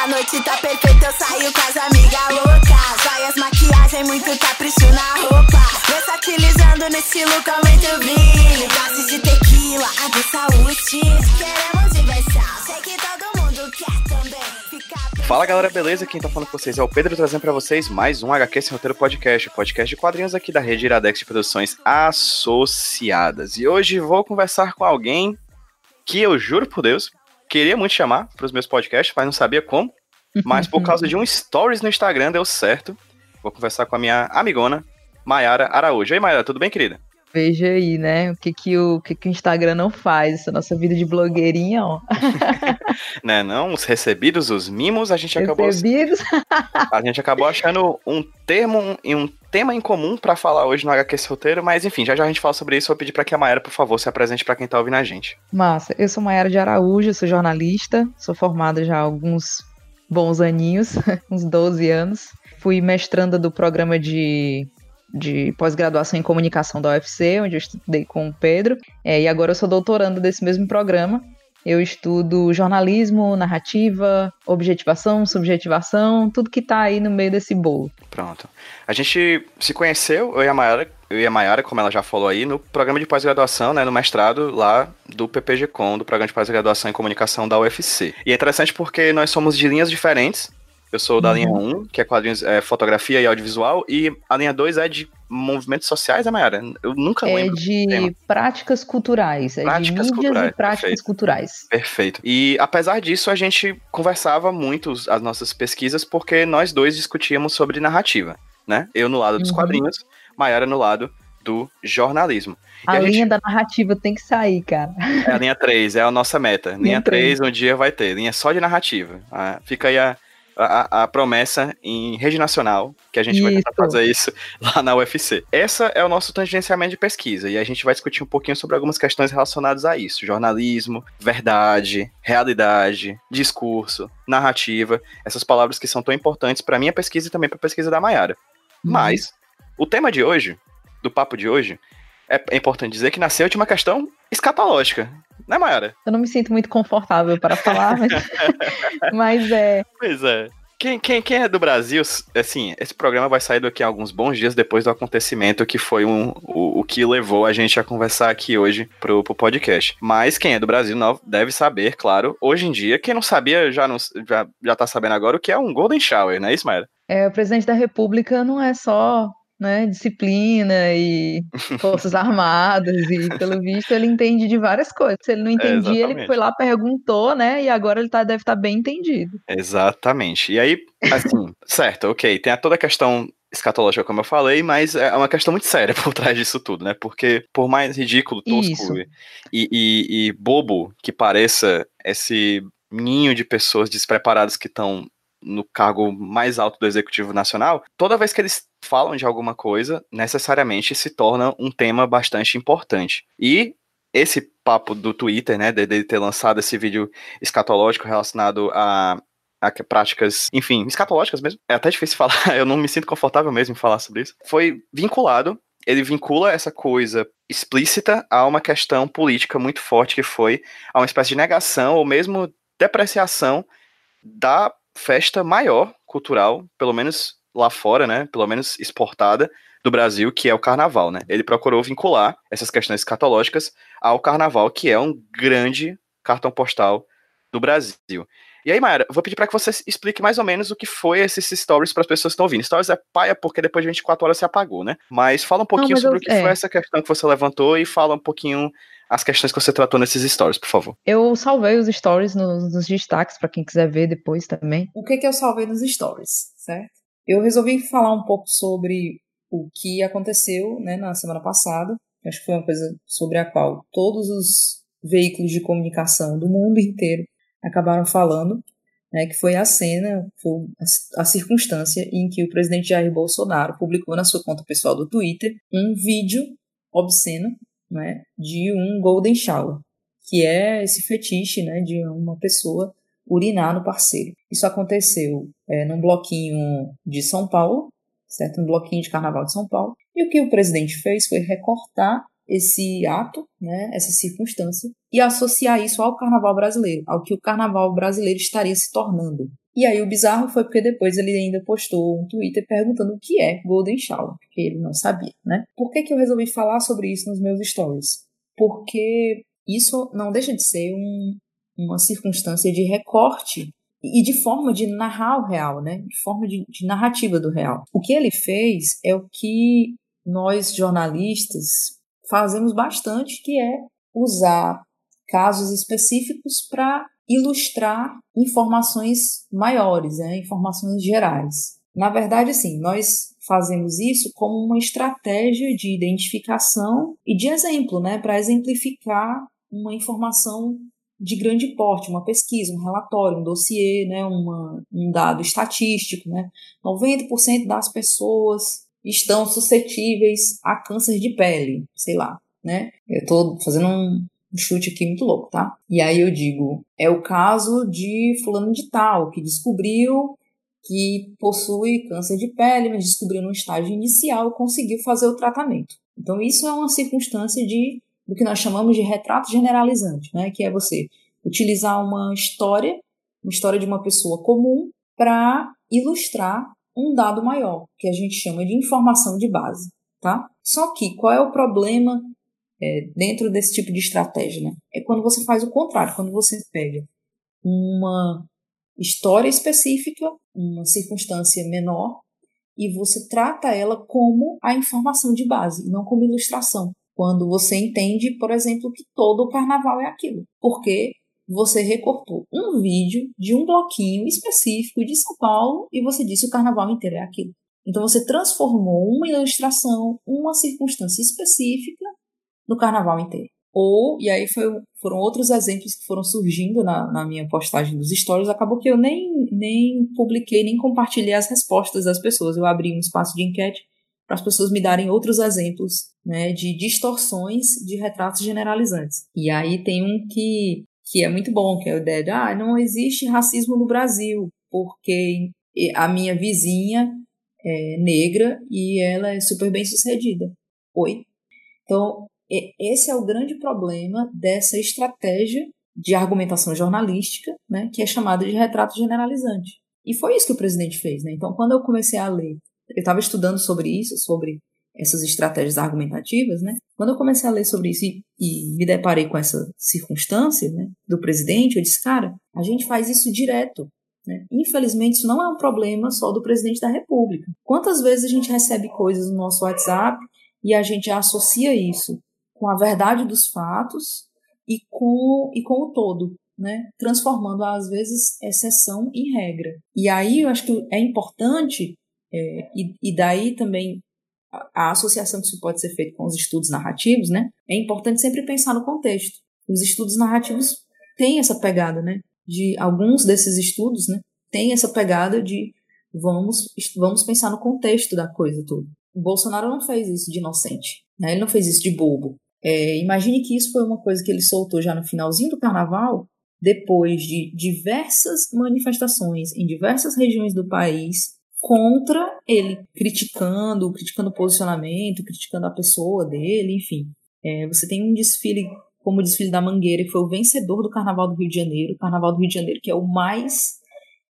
A noite tá perfeita, eu saio com as amigas loucas. Joias, maquiagem, muito capricho na roupa. Versatilizando no estilo com muito brilho. Doses de tequila, água e saúde. Queremos diversão, sei que todo mundo quer também. Fala galera, beleza? Quem tá falando com vocês é o Pedro trazendo pra vocês mais um HQ Sem Roteiro Podcast, podcast de quadrinhos aqui da rede Iradex de Produções Associadas. E hoje vou conversar com alguém que eu juro por Deus, queria muito chamar pros meus podcasts, mas não sabia como. Mas por causa de um stories no Instagram deu certo. Vou conversar com a minha amigona, Maiara Araújo. Oi, Maiara, tudo bem, querida? Veja aí, né? O que que o, o que que o Instagram não faz, essa nossa vida de blogueirinha, ó. Né, não? Os recebidos, os mimos, a gente acabou Recebidos. A gente acabou achando um termo e um tema em comum pra falar hoje no HQ Esse Roteiro, mas enfim, já já a gente fala sobre isso. Vou pedir pra que a Maera, por favor, se apresente pra quem tá ouvindo a gente. Massa. Eu sou Mayara de Araújo, sou jornalista, sou formada já há alguns bons aninhos, uns 12 anos. Fui mestranda do programa de, de pós-graduação em comunicação da UFC, onde eu estudei com o Pedro. É, e agora eu sou doutoranda desse mesmo programa. Eu estudo jornalismo, narrativa, objetivação, subjetivação, tudo que tá aí no meio desse bolo. Pronto. A gente se conheceu, eu e a Mayara, eu e a Mayara, como ela já falou aí, no programa de pós-graduação, né, no mestrado lá do PPG-Com, do programa de pós-graduação em comunicação da UFC. E é interessante porque nós somos de linhas diferentes. Eu sou da linha 1, que é quadrinhos, é, fotografia e audiovisual, e a linha 2 é de movimentos sociais, né, Mayara? Eu nunca É lembro. de práticas culturais, é Práticas de mídias culturais, e práticas perfeito. culturais. Perfeito. E apesar disso, a gente conversava muito as nossas pesquisas porque nós dois discutíamos sobre narrativa, né? Eu no lado dos Uhum. quadrinhos, Mayara no lado do jornalismo. E A, a gente- linha da narrativa tem que sair, cara. É a linha 3, é a nossa meta. Linha Linha 3, um dia vai ter. Linha só de narrativa. Ah, fica aí a, a, a promessa em rede nacional, que a gente vai tentar Isso. fazer isso lá na UFC. Essa é o nosso tangenciamento de pesquisa, e a gente vai discutir um pouquinho sobre algumas questões relacionadas a isso. Jornalismo, verdade, realidade, discurso, narrativa, essas palavras que são tão importantes para minha pesquisa e também para a pesquisa da Mayara. Mas, o tema de hoje, do papo de hoje, é, é importante dizer que nasceu de uma questão escatológica. Né, Mayara? Eu não me sinto muito confortável para falar, mas, mas é. Pois é. Quem, quem, quem é do Brasil, assim, esse programa vai sair daqui a alguns bons dias depois do acontecimento que foi um, o, o que levou a gente a conversar aqui hoje pro, pro podcast. Mas quem é do Brasil não, deve saber, claro, hoje em dia. Quem não sabia já, não, já, já tá sabendo agora o que é um Golden Shower, não é isso, Mayara? É, o presidente da República não é só né, disciplina e forças armadas, e pelo visto ele entende de várias coisas. Se ele não entendia, ele exatamente. foi lá, perguntou, né? E agora ele tá, deve estar bem entendido. Exatamente. E aí, assim, certo, ok, tem toda a questão escatológica, como eu falei, mas é uma questão muito séria por trás disso tudo, né? Porque, por mais ridículo, tosco e, e- e bobo que pareça esse ninho de pessoas despreparadas que estão no cargo mais alto do Executivo Nacional, toda vez que eles falam de alguma coisa, necessariamente se torna um tema bastante importante. E esse papo do Twitter, né, de ter lançado esse vídeo escatológico relacionado a a práticas, enfim, escatológicas mesmo. É até difícil falar, eu não me sinto confortável mesmo em falar sobre isso. Foi vinculado, ele vincula essa coisa explícita a uma questão política muito forte que foi a uma espécie de negação ou mesmo depreciação da festa maior cultural, pelo menos lá fora, né, pelo menos exportada do Brasil, que é o carnaval, né? Ele procurou vincular essas questões escatológicas ao carnaval, que é um grande cartão postal do Brasil. E aí, Mayara, vou pedir para que você explique mais ou menos o que foi esses stories para as pessoas que estão ouvindo. Stories é paia porque depois de 24 horas se apagou, né? Mas fala um pouquinho mas sobre eu- o que é. foi essa questão que você levantou e fala um pouquinho as questões que você tratou nesses stories, por favor. Eu salvei os stories nos, nos destaques para quem quiser ver depois também. O que, que eu salvei nos stories, certo? Eu resolvi falar um pouco sobre o que aconteceu né, na semana passada. Acho que foi uma coisa sobre a qual todos os veículos de comunicação do mundo inteiro acabaram falando, né, que foi a cena, foi a, a circunstância em que o presidente Jair Bolsonaro publicou na sua conta pessoal do Twitter um vídeo obsceno né, de um golden shower, que é esse fetiche né, de uma pessoa urinar no parceiro. Isso aconteceu é, num bloquinho de São Paulo, certo? Um bloquinho de carnaval de São Paulo. E o que o presidente fez foi recortar esse ato, né, essa circunstância, e associar isso ao carnaval brasileiro, ao que o carnaval brasileiro estaria se tornando. E aí o bizarro foi porque depois ele ainda postou um Twitter perguntando o que é Golden Shower, porque ele não sabia, né? Por que, que eu resolvi falar sobre isso nos meus stories? Porque isso não deixa de ser um, uma circunstância de recorte e de forma de narrar o real, né? De forma de, de narrativa do real. O que ele fez é o que nós jornalistas fazemos bastante, que é usar casos específicos para ilustrar informações maiores, né, informações gerais. Na verdade, sim, nós fazemos isso como uma estratégia de identificação e de exemplo, né, para exemplificar uma informação de grande porte, uma pesquisa, um relatório, um dossiê, né, uma, um dado estatístico. Né? 90% das pessoas estão suscetíveis a câncer de pele, sei lá. Né? Eu estou fazendo um, um chute aqui muito louco, tá? E aí eu digo, é o caso de fulano de tal, que descobriu que possui câncer de pele, mas descobriu no estágio inicial conseguiu fazer o tratamento. Então isso é uma circunstância de do que nós chamamos de retrato generalizante, né? Que é você utilizar uma história, uma história de uma pessoa comum para ilustrar um dado maior, que a gente chama de informação de base, tá? Só que qual é o problema é, dentro desse tipo de estratégia, né? É quando você faz o contrário, quando você pega uma história específica, uma circunstância menor, e você trata ela como a informação de base, não como ilustração. Quando você entende, por exemplo, que todo o carnaval é aquilo. Porque você recortou um vídeo de um bloquinho específico de São Paulo e você disse o carnaval inteiro é aquilo. Então você transformou uma ilustração, uma circunstância específica no carnaval inteiro. Ou, e aí foi, foram outros exemplos que foram surgindo na, na minha postagem dos stories, acabou que eu nem, nem publiquei, nem compartilhei as respostas das pessoas. Eu abri um espaço de enquete para as pessoas me darem outros exemplos né, de distorções de retratos generalizantes. E aí tem um que, que é muito bom, que é o ideia de ah, não existe racismo no Brasil, porque a minha vizinha é negra e ela é super bem sucedida. Oi? Então, esse é o grande problema dessa estratégia de argumentação jornalística, né, que é chamada de retrato generalizante. E foi isso que o presidente fez. Né? Então, quando eu comecei a ler, eu estava estudando sobre isso, sobre essas estratégias argumentativas, né? Quando eu comecei a ler sobre isso e, e me deparei com essa circunstância né, do presidente, eu disse, cara, a gente faz isso direto. Né? Infelizmente, isso não é um problema só do presidente da República. Quantas vezes a gente recebe coisas no nosso WhatsApp e a gente associa isso com a verdade dos fatos e com, e com o todo, né? transformando às vezes exceção em regra. E aí eu acho que é importante, é, e, e daí também a, a associação que isso pode ser feita com os estudos narrativos, né? é importante sempre pensar no contexto. Os estudos narrativos têm essa pegada, né? de alguns desses estudos né? têm essa pegada de vamos, vamos pensar no contexto da coisa toda. O Bolsonaro não fez isso de inocente, né? ele não fez isso de bobo. É, imagine que isso foi uma coisa que ele soltou já no finalzinho do carnaval, depois de diversas manifestações em diversas regiões do país contra ele, criticando, criticando o posicionamento, criticando a pessoa dele, enfim. É, você tem um desfile como o desfile da Mangueira, que foi o vencedor do Carnaval do Rio de Janeiro, o Carnaval do Rio de Janeiro, que é o mais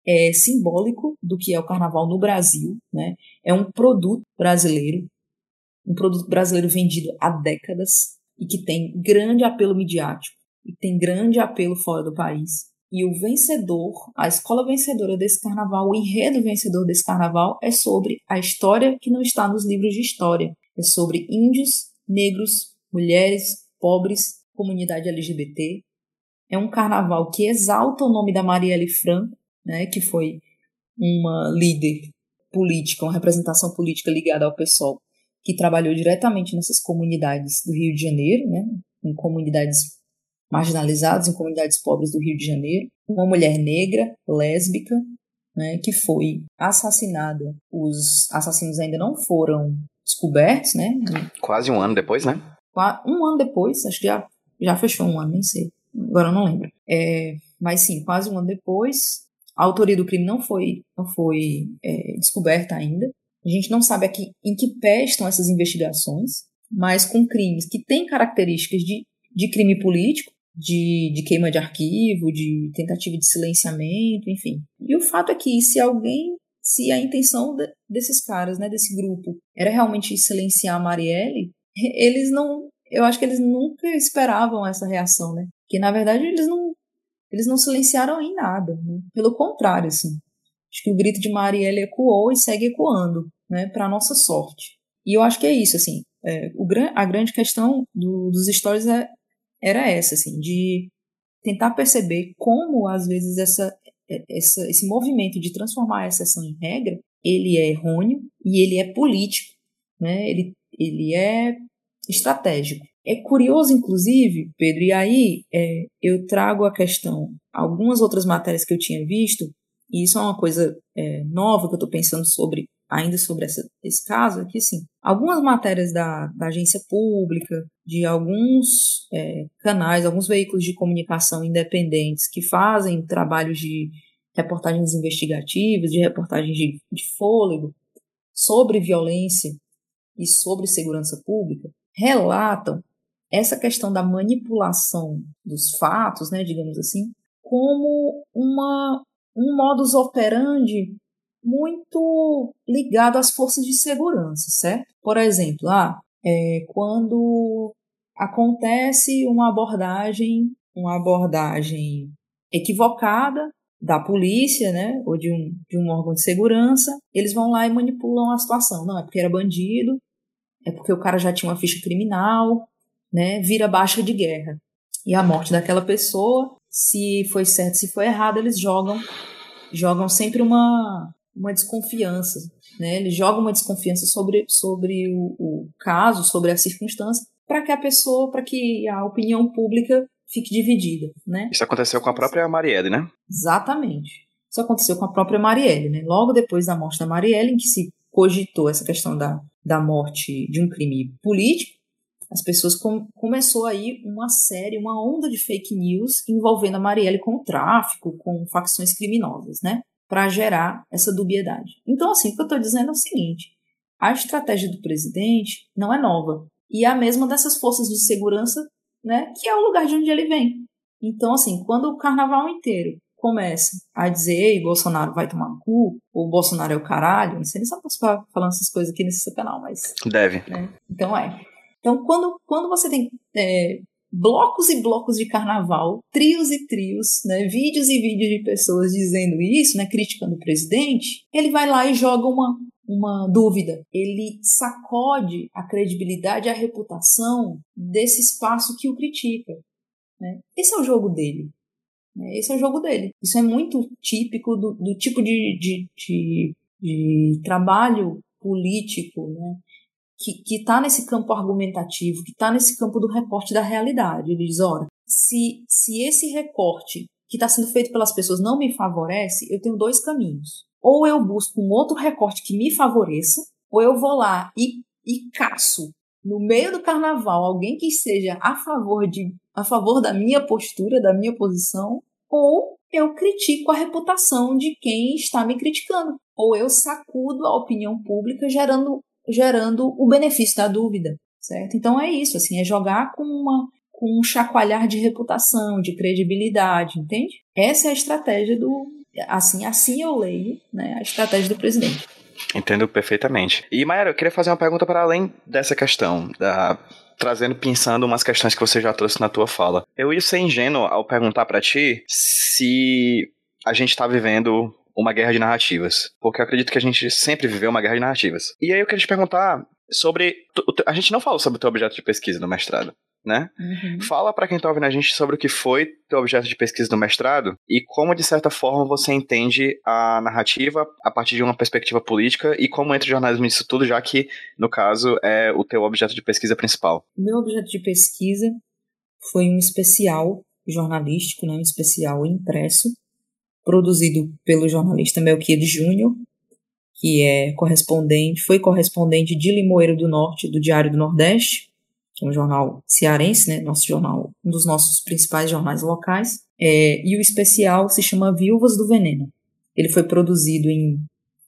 é, simbólico do que é o Carnaval no Brasil, né? É um produto brasileiro, um produto brasileiro vendido há décadas, e que tem grande apelo midiático e tem grande apelo fora do país. E o vencedor, a escola vencedora desse carnaval, o enredo vencedor desse carnaval é sobre a história que não está nos livros de história. É sobre índios, negros, mulheres, pobres, comunidade LGBT. É um carnaval que exalta o nome da Marielle Franco, né, que foi uma líder política, uma representação política ligada ao PSOL, que trabalhou diretamente nessas comunidades do Rio de Janeiro, né, em comunidades marginalizadas, em comunidades pobres do Rio de Janeiro, uma mulher negra, lésbica, né, que foi assassinada. Os assassinos ainda não foram descobertos, né? Quase um ano depois, né? Um ano depois, acho que já, já fechou um ano, nem sei. Agora eu não lembro. É, mas sim, quase um ano depois, a autoria do crime não foi, não foi é, descoberta ainda. A gente não sabe aqui em que pé estão essas investigações, mas com crimes que têm características de, de crime político, de, de queima de arquivo, de tentativa de silenciamento, enfim. E o fato é que se alguém, se a intenção de, desses caras, né, desse grupo, era realmente silenciar a Marielle, eles não, eu acho que eles nunca esperavam essa reação, né? Que na verdade eles não, eles não silenciaram em nada, né? pelo contrário, assim. Acho que o grito de Marielle ecoou e segue ecoando, né, para nossa sorte. E eu acho que é isso, assim. É, o, a grande questão do, dos stories é, era essa, assim, de tentar perceber como, às vezes, essa, é, essa, esse movimento de transformar a exceção em regra, ele é errôneo e ele é político, né? ele, ele é estratégico. É curioso, inclusive, Pedro, e aí é, eu trago a questão, algumas outras matérias que eu tinha visto, e isso é uma coisa é, nova que eu estou pensando sobre ainda sobre essa, esse caso, é que assim, algumas matérias da, da agência pública, de alguns é, canais, alguns veículos de comunicação independentes que fazem trabalhos de reportagens investigativas, de reportagens de, de fôlego sobre violência e sobre segurança pública, relatam essa questão da manipulação dos fatos, né, digamos assim, como uma, um modus operandi muito ligado às forças de segurança, certo? Por exemplo, ah, é, quando acontece uma abordagem, uma abordagem equivocada da polícia, né, ou de um, de um órgão de segurança, eles vão lá e manipulam a situação. Não, é porque era bandido, é porque o cara já tinha uma ficha criminal, né, vira baixa de guerra. E a morte daquela pessoa, se foi certo, se foi errado, eles jogam jogam sempre uma uma desconfiança, né? Ele joga uma desconfiança sobre, sobre o, o caso, sobre a circunstância, para que a pessoa, para que a opinião pública fique dividida, né? Isso aconteceu com a própria Marielle, né? Exatamente. Isso aconteceu com a própria Marielle, né? Logo depois da morte da Marielle, em que se cogitou essa questão da, da morte de um crime político, as pessoas com, começou aí uma série, uma onda de fake news envolvendo a Marielle com o tráfico, com facções criminosas, né? Para gerar essa dubiedade. Então, assim, o que eu estou dizendo é o seguinte: a estratégia do presidente não é nova e é a mesma dessas forças de segurança, né, que é o lugar de onde ele vem. Então, assim, quando o carnaval inteiro começa a dizer, ei, Bolsonaro vai tomar no cu, ou Bolsonaro é o caralho, não sei nem se eu posso falar falando essas coisas aqui nesse seu canal, mas... Deve. Né? Então é. Então, quando, quando você tem é, blocos e blocos de carnaval, trios e trios, né, vídeos e vídeos de pessoas dizendo isso, né, criticando o presidente, ele vai lá e joga uma, uma dúvida. Ele sacode a credibilidade a reputação desse espaço que o critica. Né? Esse é o jogo dele. Né? Esse é o jogo dele. Isso é muito típico do, do tipo de, de, de, de trabalho político, né? Que está nesse campo argumentativo, que está nesse campo do recorte da realidade. Ele diz: ora, se, se esse recorte que está sendo feito pelas pessoas não me favorece, eu tenho dois caminhos. Ou eu busco um outro recorte que me favoreça, ou eu vou lá e, e caço no meio do carnaval alguém que seja a favor de a favor da minha postura, da minha posição, ou eu critico a reputação de quem está me criticando, ou eu sacudo a opinião pública gerando gerando o benefício da dúvida, certo? Então é isso, assim, é jogar com uma com um chacoalhar de reputação, de credibilidade, entende? Essa é a estratégia do assim, assim eu leio, né, a estratégia do presidente. Entendo perfeitamente. E Mayara, eu queria fazer uma pergunta para além dessa questão da trazendo, pensando umas questões que você já trouxe na tua fala. Eu ia ser ingênuo ao perguntar para ti se a gente está vivendo uma guerra de narrativas. Porque eu acredito que a gente sempre viveu uma guerra de narrativas. E aí eu queria te perguntar sobre. A gente não falou sobre o teu objeto de pesquisa no mestrado. Né? Uhum. Fala para quem tá ouvindo a gente sobre o que foi teu objeto de pesquisa no mestrado e como, de certa forma, você entende a narrativa a partir de uma perspectiva política e como entra o jornalismo nisso tudo, já que, no caso, é o teu objeto de pesquisa principal. Meu objeto de pesquisa foi um especial jornalístico, né, um especial impresso, produzido pelo jornalista Melquiades Júnior, que é correspondente, foi correspondente de Limoeiro do Norte do Diário do Nordeste, que é um jornal cearense, né, nosso jornal, um dos nossos principais jornais locais, é, e o especial se chama Viúvas do Veneno. Ele foi produzido em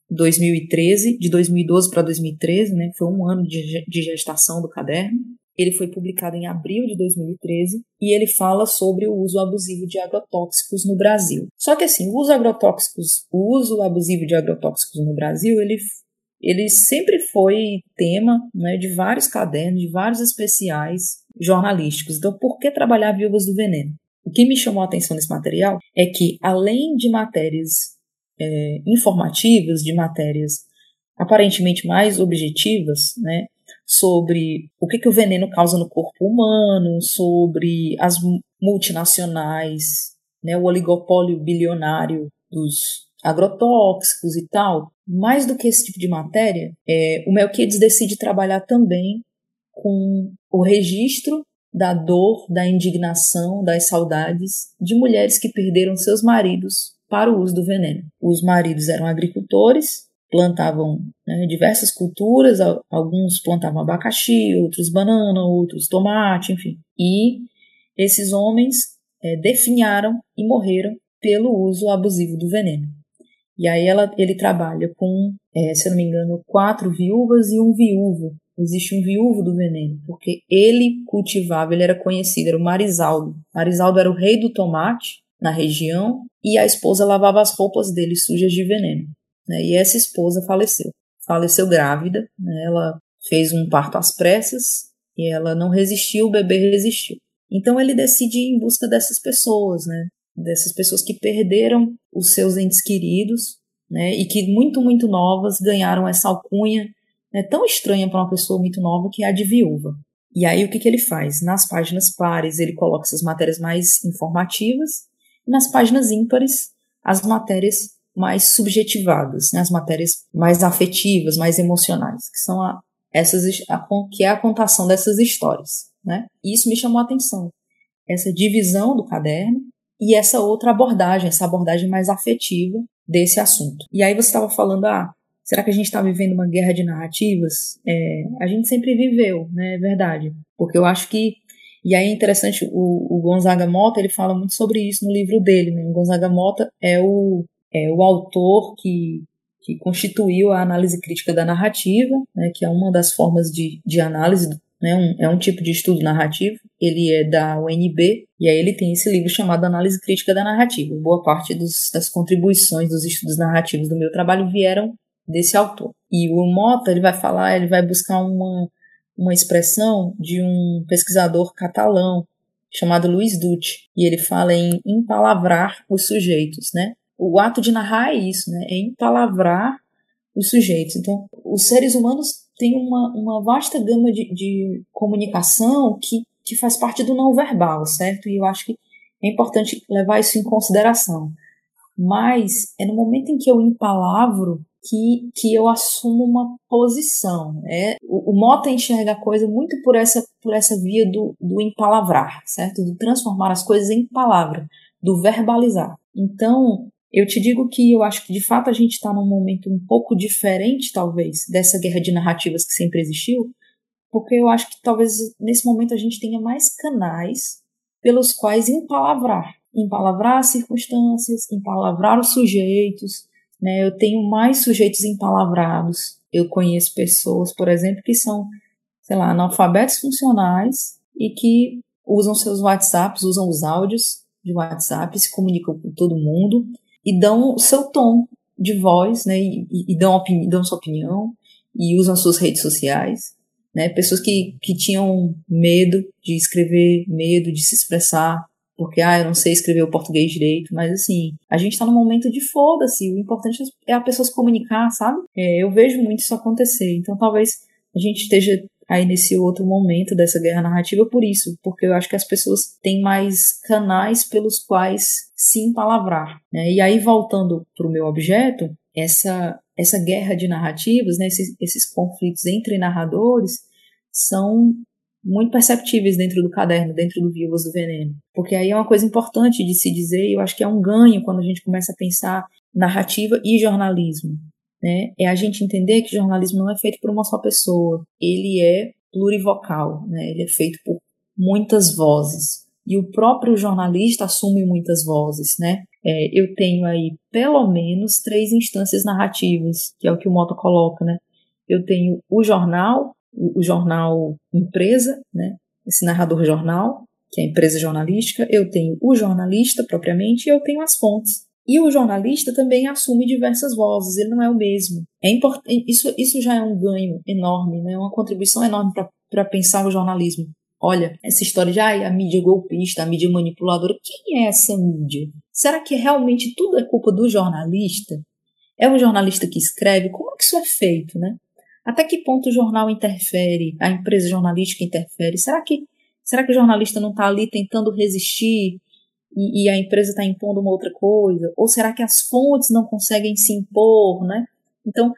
2013, de 2012 para 2013, né, foi um ano de, de gestação do caderno, Ele foi publicado em abril de 2013 e ele fala sobre o uso abusivo de agrotóxicos no Brasil. Só que assim, o uso agrotóxicos, o uso abusivo de agrotóxicos no Brasil, ele ele sempre foi tema né, de vários cadernos, de vários especiais jornalísticos. Então, por que trabalhar Viúvas do Veneno? O que me chamou a atenção nesse material é que, além de matérias é, informativas, de matérias aparentemente mais objetivas, né, sobre o que, que o veneno causa no corpo humano, sobre as multinacionais, né, o oligopólio bilionário dos agrotóxicos e tal, mais do que esse tipo de matéria, é, o Melquiades decide trabalhar também com o registro da dor, da indignação, das saudades de mulheres que perderam seus maridos para o uso do veneno. Os maridos eram agricultores, plantavam né, diversas culturas, alguns plantavam abacaxi, outros banana, outros tomate, enfim. E esses homens é, definharam e morreram pelo uso abusivo do veneno. E aí ela, ele trabalha com, é, se eu não me engano, quatro viúvas e um viúvo. Existe um viúvo do veneno, porque ele cultivava, ele era conhecido, era o Marisaldo. Marisaldo era o rei do tomate na região e a esposa lavava as roupas dele sujas de veneno. Né? E essa esposa faleceu. Faleceu grávida, né? ela fez um parto às pressas e ela não resistiu, o bebê resistiu. Então ele decide ir em busca dessas pessoas, né? dessas pessoas que perderam os seus entes queridos, né, e que muito, muito novas ganharam essa alcunha né, tão estranha para uma pessoa muito nova que é a de viúva. E aí o que, que ele faz? Nas páginas pares ele coloca essas matérias mais informativas, e nas páginas ímpares as matérias mais subjetivadas, né, as matérias mais afetivas, mais emocionais, que são a, essas a, que é a contação dessas histórias, né? E isso me chamou a atenção. Essa divisão do caderno e essa outra abordagem, essa abordagem mais afetiva desse assunto. E aí você estava falando, ah, será que a gente está vivendo uma guerra de narrativas? É, a gente sempre viveu, né? É verdade. Porque eu acho que e aí é interessante, o, o Gonzaga Mota, ele fala muito sobre isso no livro dele. Né? O Gonzaga Mota é o, é o autor que, que constituiu a análise crítica da narrativa, né? que é uma das formas de, de análise né, um, é um tipo de estudo narrativo, ele é da UNB, e aí ele tem esse livro chamado Análise Crítica da Narrativa. Boa parte dos, das contribuições dos estudos narrativos do meu trabalho vieram desse autor. E o Mota, ele vai falar, ele vai buscar uma, uma expressão de um pesquisador catalão chamado Luiz Dutti, e ele fala em empalavrar os sujeitos, né? O ato de narrar é isso, né? É empalavrar os sujeitos. Então, os seres humanos têm uma, uma vasta gama de, de comunicação que, que faz parte do não verbal, certo? E eu acho que é importante levar isso em consideração. Mas é no momento em que eu empalavro que, que eu assumo uma posição. É, o, o Mota enxerga a coisa muito por essa, por essa via do, do empalavrar, certo? Do transformar as coisas em palavra, do verbalizar. Então, eu te digo que eu acho que de fato a gente está num momento um pouco diferente, talvez, dessa guerra de narrativas que sempre existiu, porque eu acho que talvez nesse momento a gente tenha mais canais pelos quais empalavrar. Empalavrar as circunstâncias, empalavrar os sujeitos. Né? Eu tenho mais sujeitos empalavrados. Eu conheço pessoas, por exemplo, que são, sei lá, analfabetos funcionais e que usam seus WhatsApps, usam os áudios de WhatsApp, se comunicam com todo mundo e dão o seu tom de voz, né, e, e dão, dão sua opinião e usam suas redes sociais, né, pessoas que, que tinham medo de escrever, medo de se expressar, porque, ah, eu não sei escrever o português direito, mas assim, a gente tá num momento de foda-se, o importante é a pessoa se comunicar, sabe? É, eu vejo muito isso acontecer, então talvez a gente esteja aí nesse outro momento dessa guerra narrativa por isso, porque eu acho que as pessoas têm mais canais pelos quais se empalavrar. Né? E aí, voltando para o meu objeto, essa, essa guerra de narrativas, né, esses, esses conflitos entre narradores, são muito perceptíveis dentro do caderno, dentro do Viúvas do Veneno. Porque aí é uma coisa importante de se dizer, e eu acho que é um ganho quando a gente começa a pensar narrativa e jornalismo né, é a gente entender que jornalismo não é feito por uma só pessoa, ele é plurivocal, né, ele é feito por muitas vozes. E o próprio jornalista assume muitas vozes, né? É, eu tenho aí pelo menos três instâncias narrativas, que é o que o Mota coloca, né? Eu tenho o jornal, o, o jornal empresa, né? Esse narrador jornal, que é a empresa jornalística, eu tenho o jornalista propriamente e eu tenho as fontes. E o jornalista também assume diversas vozes, ele não é o mesmo. É importante, isso, isso já é um ganho enorme, né? uma contribuição enorme para pensar o jornalismo. Olha, essa história de ah, a mídia golpista, a mídia manipuladora, quem é essa mídia? Será que realmente tudo é culpa do jornalista? É o jornalista que escreve? Como é que isso é feito, né? Até que ponto o jornal interfere, a empresa jornalística interfere? Será que, será que o jornalista não está ali tentando resistir e, e a empresa está impondo uma outra coisa? Ou será que as fontes não conseguem se impor, né? Então,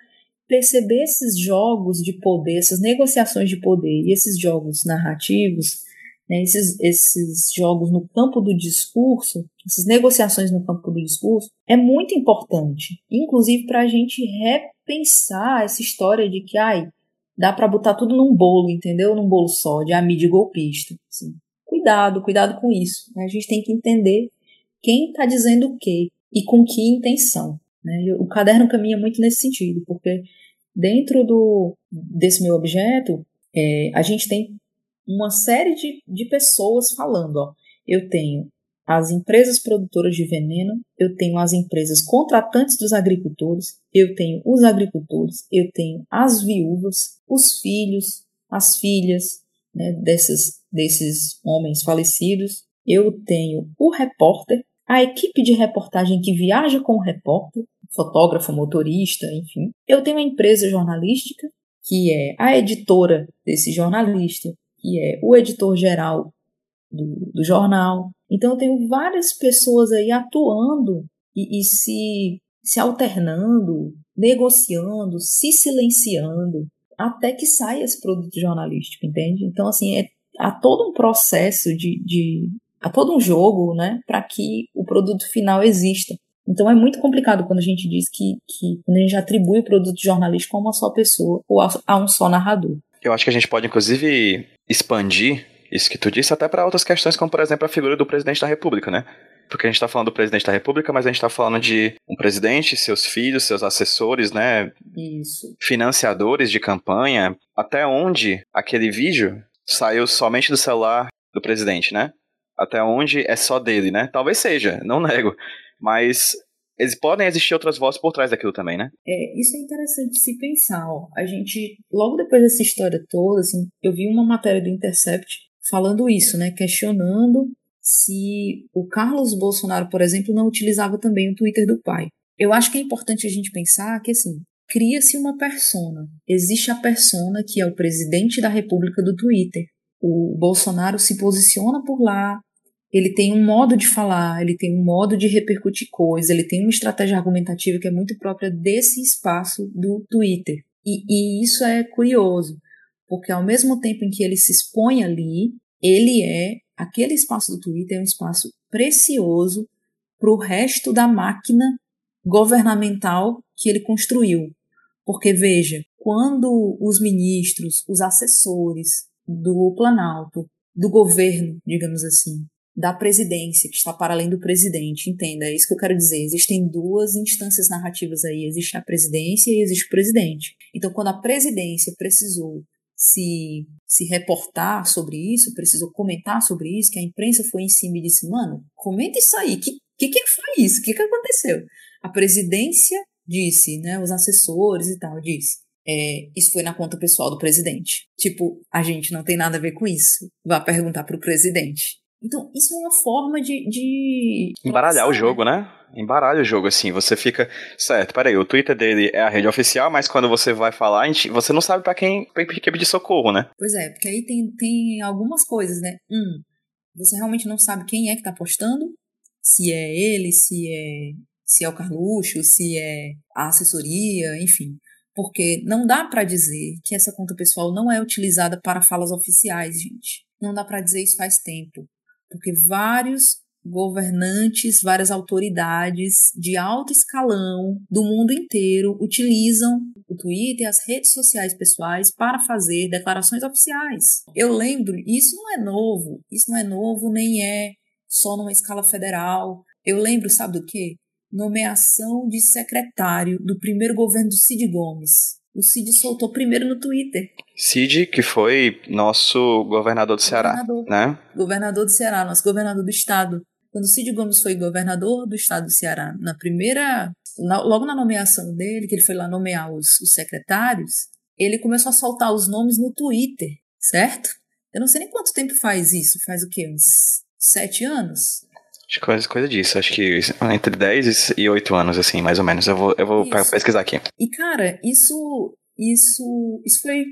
perceber esses jogos de poder, essas negociações de poder e esses jogos narrativos, né, esses, esses jogos no campo do discurso, essas negociações no campo do discurso, é muito importante, inclusive para a gente repensar essa história de que, ai, dá para botar tudo num bolo, entendeu? Num bolo só, de a mídia golpista. Assim cuidado, cuidado com isso. Né? A gente tem que entender quem está dizendo o quê e com que intenção. Né? O caderno caminha muito nesse sentido, porque dentro do, desse meu objeto, é, a gente tem uma série de, de pessoas falando. Ó. Eu tenho as empresas produtoras de veneno, eu tenho as empresas contratantes dos agricultores, eu tenho os agricultores, eu tenho as viúvas, os filhos, as filhas né, dessas desses homens falecidos. Eu tenho o repórter, a equipe de reportagem que viaja com o repórter, fotógrafo, motorista, enfim. Eu tenho a empresa jornalística, que é a editora desse jornalista, que é o editor geral do, do jornal. Então eu tenho várias pessoas aí atuando e, e se, se alternando, negociando, se silenciando, até que saia esse produto jornalístico, entende? Então, assim, é há todo um processo de, de há todo um jogo, né, para que o produto final exista. Então é muito complicado quando a gente diz que, que quando a gente atribui o produto jornalístico a uma só pessoa ou a, a um só narrador. Eu acho que a gente pode, inclusive, expandir isso que tu disse até para outras questões, como por exemplo a figura do presidente da República, né? Porque a gente está falando do presidente da República, mas a gente está falando de um presidente, seus filhos, seus assessores, né? Isso. Financiadores de campanha. Até onde aquele vídeo saiu somente do celular do presidente, né? Até onde é só dele, né? Talvez seja, não nego. Mas eles podem existir outras vozes por trás daquilo também, né? É, isso é interessante se pensar, ó. A gente, logo depois dessa história toda, assim, eu vi uma matéria do Intercept falando isso, né? Questionando se o Carlos Bolsonaro, por exemplo, não utilizava também o Twitter do pai. Eu acho que é importante a gente pensar que, assim, cria-se uma persona. Existe a persona que é o presidente da República do Twitter. O Bolsonaro se posiciona por lá, ele tem um modo de falar, ele tem um modo de repercutir coisas, ele tem uma estratégia argumentativa que é muito própria desse espaço do Twitter. E, e isso é curioso, porque ao mesmo tempo em que ele se expõe ali, ele é, aquele espaço do Twitter é um espaço precioso para o resto da máquina governamental que ele construiu. Porque, veja, quando os ministros, os assessores do Planalto, do governo, digamos assim, da presidência, que está para além do presidente, entenda, é isso que eu quero dizer. Existem duas instâncias narrativas aí: existe a presidência e existe o presidente. Então, quando a presidência precisou se, se reportar sobre isso, precisou comentar sobre isso, que a imprensa foi em cima e disse: mano, comenta isso aí, que que, que foi isso? O que, que aconteceu? A presidência disse, né, os assessores e tal, disse. É, isso foi na conta pessoal do presidente. Tipo, a gente não tem nada a ver com isso. Vá perguntar pro presidente. Então, isso é uma forma de. de Embaralhar o jogo, né? Embaralha o jogo, assim. Você fica. Certo, peraí, o Twitter dele é a rede oficial, mas quando você vai falar, gente, você não sabe para quem quer pedir socorro, né? Pois é, porque aí tem, tem algumas coisas, né? Um, você realmente não sabe quem é que tá postando, se é ele, se é se é o Carluxo, se é a assessoria, enfim. Porque não dá para dizer que essa conta pessoal não é utilizada para falas oficiais, gente. Não dá para dizer isso faz tempo. Porque vários governantes, várias autoridades de alto escalão do mundo inteiro utilizam o Twitter e as redes sociais pessoais para fazer declarações oficiais. Eu lembro, isso não é novo, isso não é novo nem é só numa escala federal. Eu lembro, sabe do quê? nomeação de secretário do primeiro governo do Cid Gomes. O Cid soltou primeiro no Twitter. Cid, que foi nosso governador do Ceará, Governador. né? Governador do Ceará, nosso governador do estado. Quando o Cid Gomes foi governador do estado do Ceará, na primeira. na- logo na nomeação dele, que ele foi lá nomear os, os secretários, ele começou a soltar os nomes no Twitter, certo? Eu não sei nem quanto tempo faz isso. Faz o quê? Uns sete anos? Acho que coisa, coisa disso. Acho que entre 10 e 8 anos, assim, mais ou menos. Eu vou, eu vou Isso. pesquisar aqui. E, cara, isso isso isso foi,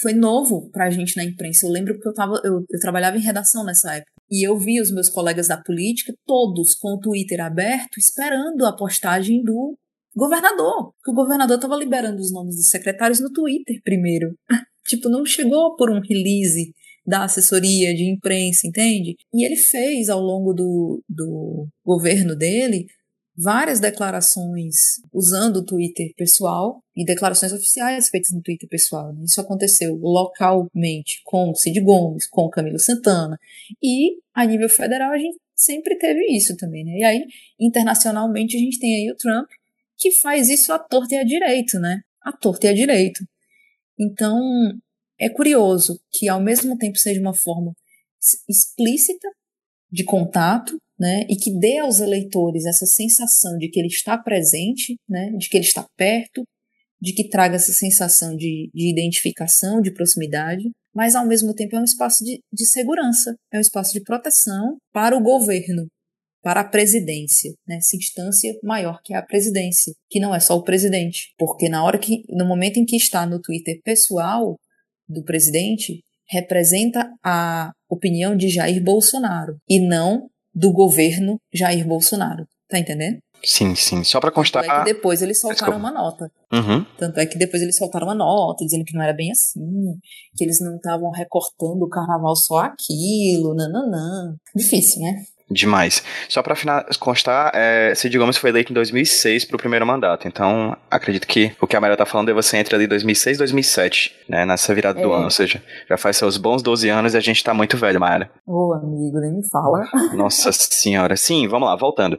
foi novo pra gente na imprensa. Eu lembro porque eu, tava, eu, eu trabalhava em redação nessa época. E eu vi os meus colegas da política, todos com o Twitter aberto, esperando a postagem do governador. Porque o governador tava liberando os nomes dos secretários no Twitter primeiro. tipo, não chegou por um release da assessoria de imprensa, entende? E ele fez ao longo do, do governo dele várias declarações usando o Twitter pessoal e declarações oficiais feitas no Twitter pessoal. né? Isso aconteceu localmente com Cid Gomes, com Camilo Santana e a nível federal a gente sempre teve isso também, né? E aí internacionalmente a gente tem aí o Trump que faz isso à torta e à direito, né? À torta e à direito. Então é curioso que ao mesmo tempo seja uma forma explícita de contato, né, e que dê aos eleitores essa sensação de que ele está presente, né, de que ele está perto, de que traga essa sensação de, de identificação, de proximidade, mas ao mesmo tempo é um espaço de, de segurança, é um espaço de proteção para o governo, para a presidência, né, essa instância maior que é a presidência, que não é só o presidente, porque na hora que, no momento em que está no Twitter pessoal do presidente, representa a opinião de Jair Bolsonaro e não do governo Jair Bolsonaro. Tá entendendo? Sim, sim. Só pra Tanto é constar. que depois eles soltaram Desculpa. uma nota. Uhum. Tanto é que depois eles soltaram uma nota dizendo que não era bem assim, que eles não estavam recortando o carnaval só aquilo, nananã. Difícil, né? Demais. Só pra fina- constar, é, Cid Gomes foi eleito em 2006 pro primeiro mandato. Então, acredito que o que a Maria tá falando deva ser entre ali 2006 e 2007, né? Nessa virada do É. ano. Ou seja, já faz seus bons 12 anos e a gente tá muito velho, Mayara. Ô, amigo, nem me fala. Nossa senhora. Sim, vamos lá, voltando.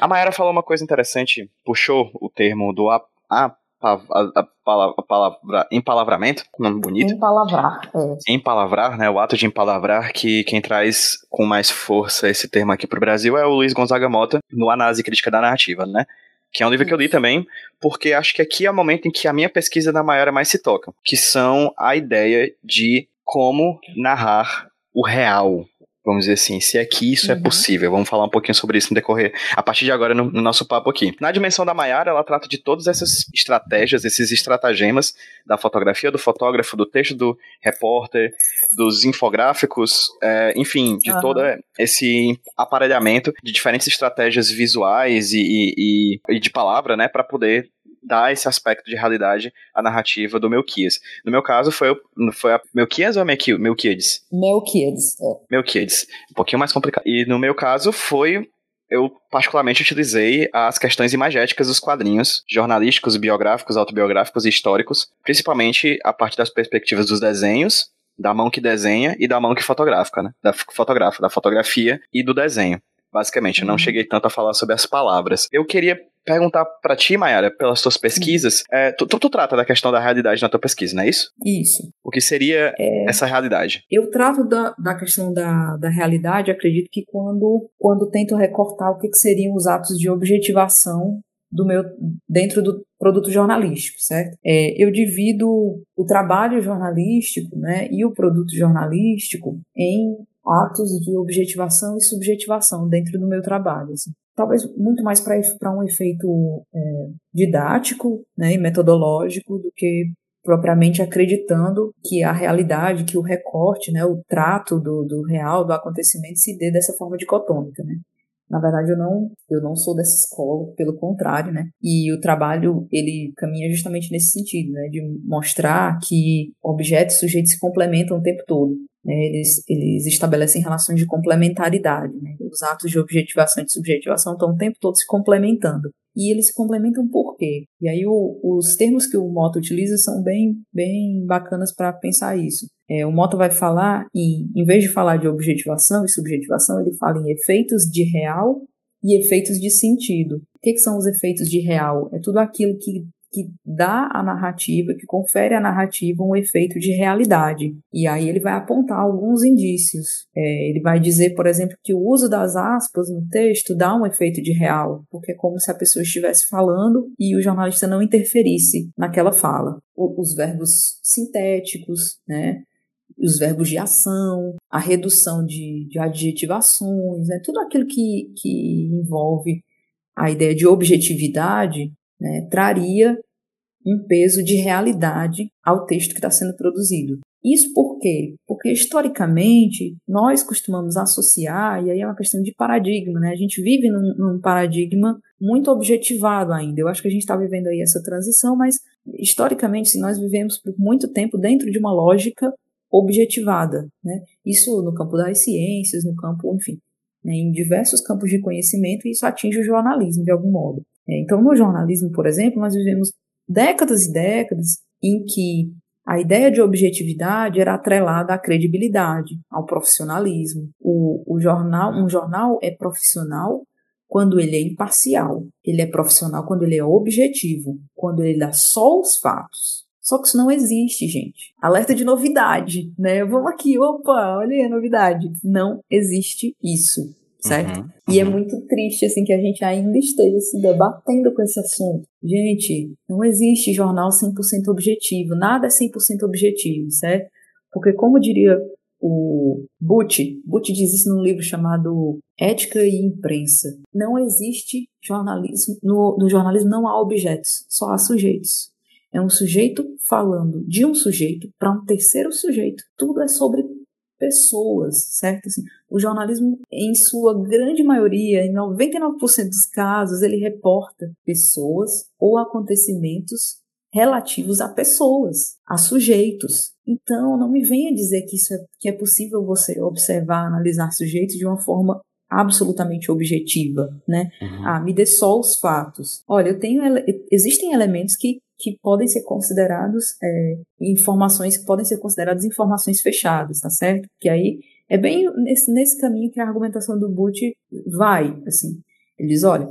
A Mayara falou uma coisa interessante, puxou o termo do a, a, a, a, a palavra, empalavramento, nome bonito. Em palavrar. É. Empalavrar, né, o ato de empalavrar, que quem traz com mais força esse termo aqui pro Brasil é o Luiz Gonzaga Mota, no Análise Crítica da Narrativa, né? Que é um livro que eu li também, porque acho que aqui é o momento em que a minha pesquisa da Maiara mais se toca, que são a ideia de como narrar o real, vamos dizer assim, se é que isso é Uhum. possível. Vamos falar um pouquinho sobre isso no decorrer, a partir de agora, no, no nosso papo aqui. Na dimensão da Maiara, ela trata de todas essas estratégias, esses estratagemas da fotografia do fotógrafo, do texto do repórter, dos infográficos, é, enfim, de Aham. todo esse aparelhamento de diferentes estratégias visuais e, e, e- e de palavra, né, para poder dar esse aspecto de realidade à narrativa do Melquias. No meu caso, foi, foi a Melquias ou a Melqui- Melquiades? Melquiades. É. Melquiades. Um pouquinho mais complicado. E no meu caso, foi. Eu particularmente utilizei as questões imagéticas dos quadrinhos, jornalísticos, biográficos, autobiográficos e históricos, principalmente a partir das perspectivas dos desenhos, da mão que desenha e da mão que fotografa, né? Da f- fotografa, da fotografia e do desenho. Basicamente, eu não Uhum. cheguei tanto a falar sobre as palavras. Eu queria perguntar pra ti, Mayara, pelas tuas pesquisas, é, tu, tu, tu trata da questão da realidade na tua pesquisa, não é isso? Isso. O que seria É, essa realidade? Eu trato da, da questão da, da realidade, acredito que quando, quando tento recortar o que, que seriam os atos de objetivação do meu dentro do produto jornalístico, certo? É, eu divido o trabalho jornalístico né, e o produto jornalístico em atos de objetivação e subjetivação dentro do meu trabalho. assim. Talvez muito mais para um efeito é, didático né, e metodológico do que propriamente acreditando que a realidade, que o recorte, né, o trato do, do real, do acontecimento se dê dessa forma dicotômica, né. Na verdade, eu não, eu não sou dessa escola, pelo contrário, né? E o trabalho, ele caminha justamente nesse sentido, né? De mostrar que objetos e sujeitos se complementam o tempo todo. Né? Eles, eles estabelecem relações de complementaridade, né? Os atos de objetivação e de subjetivação estão o tempo todo se complementando. E eles se complementam por quê? E aí o, os termos que o Mota utiliza são bem, bem bacanas para pensar isso. É, o Mota vai falar, em, em vez de falar de objetivação e subjetivação, ele fala em efeitos de real e efeitos de sentido. O que, que são os efeitos de real? É tudo aquilo que, que dá à narrativa, que confere à narrativa um efeito de realidade. E aí ele vai apontar alguns indícios. É, ele vai dizer, por exemplo, que o uso das aspas no texto dá um efeito de real, porque é como se a pessoa estivesse falando e o jornalista não interferisse naquela fala. O, os verbos sintéticos, né? Os verbos de ação, a redução de, de adjetivações, né? tudo aquilo que, que envolve a ideia de objetividade, né, traria um peso de realidade ao texto que está sendo produzido. Isso por quê? Porque historicamente nós costumamos associar, e aí é uma questão de paradigma, né? A gente vive num, num paradigma muito objetivado ainda. Eu acho que a gente está vivendo aí essa transição, mas historicamente, se nós vivemos por muito tempo dentro de uma lógica objetivada, né? Isso no campo das ciências, no campo, enfim, né, em diversos campos de conhecimento, isso atinge o jornalismo de algum modo. É, então, no jornalismo, por exemplo, nós vivemos décadas e décadas em que a ideia de objetividade era atrelada à credibilidade, ao profissionalismo. O, o jornal, um jornal é profissional quando ele é imparcial. Ele é profissional quando ele é objetivo, quando ele dá só os fatos. Só que isso não existe, gente. Alerta de novidade, né? Vamos aqui, opa, olha aí a novidade. Não existe isso, certo? Uhum, e é uhum. muito triste, assim, que a gente ainda esteja se debatendo com esse assunto. Gente, não existe jornal 100% objetivo. Nada é 100% objetivo, certo? Porque, como diria o Butch, Butch diz isso num livro chamado Ética e Imprensa. Não existe jornalismo, no, no jornalismo não há objetos, só há sujeitos. É um sujeito falando de um sujeito para um terceiro sujeito. Tudo é sobre pessoas, certo? Assim, o jornalismo, em sua grande maioria, em 99% dos casos, ele reporta pessoas ou acontecimentos relativos a pessoas, a sujeitos. Então, não me venha dizer que isso é, que é possível você observar, analisar sujeitos de uma forma absolutamente objetiva, né? Uhum. Ah, me dê só os fatos. Olha, eu tenho existem elementos que que podem ser considerados é, informações que podem ser consideradas informações fechadas, tá certo? Que aí é bem nesse, nesse caminho que a argumentação do Butch vai, assim. Ele diz, olha,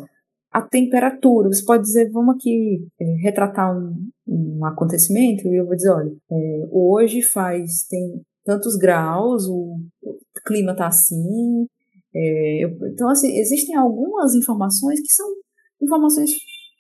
a temperatura, você pode dizer, vamos aqui é, retratar um, um, acontecimento, e eu vou dizer, olha, é, hoje faz, tem tantos graus, o, o clima tá assim, é, eu, então, assim, existem algumas informações que são informações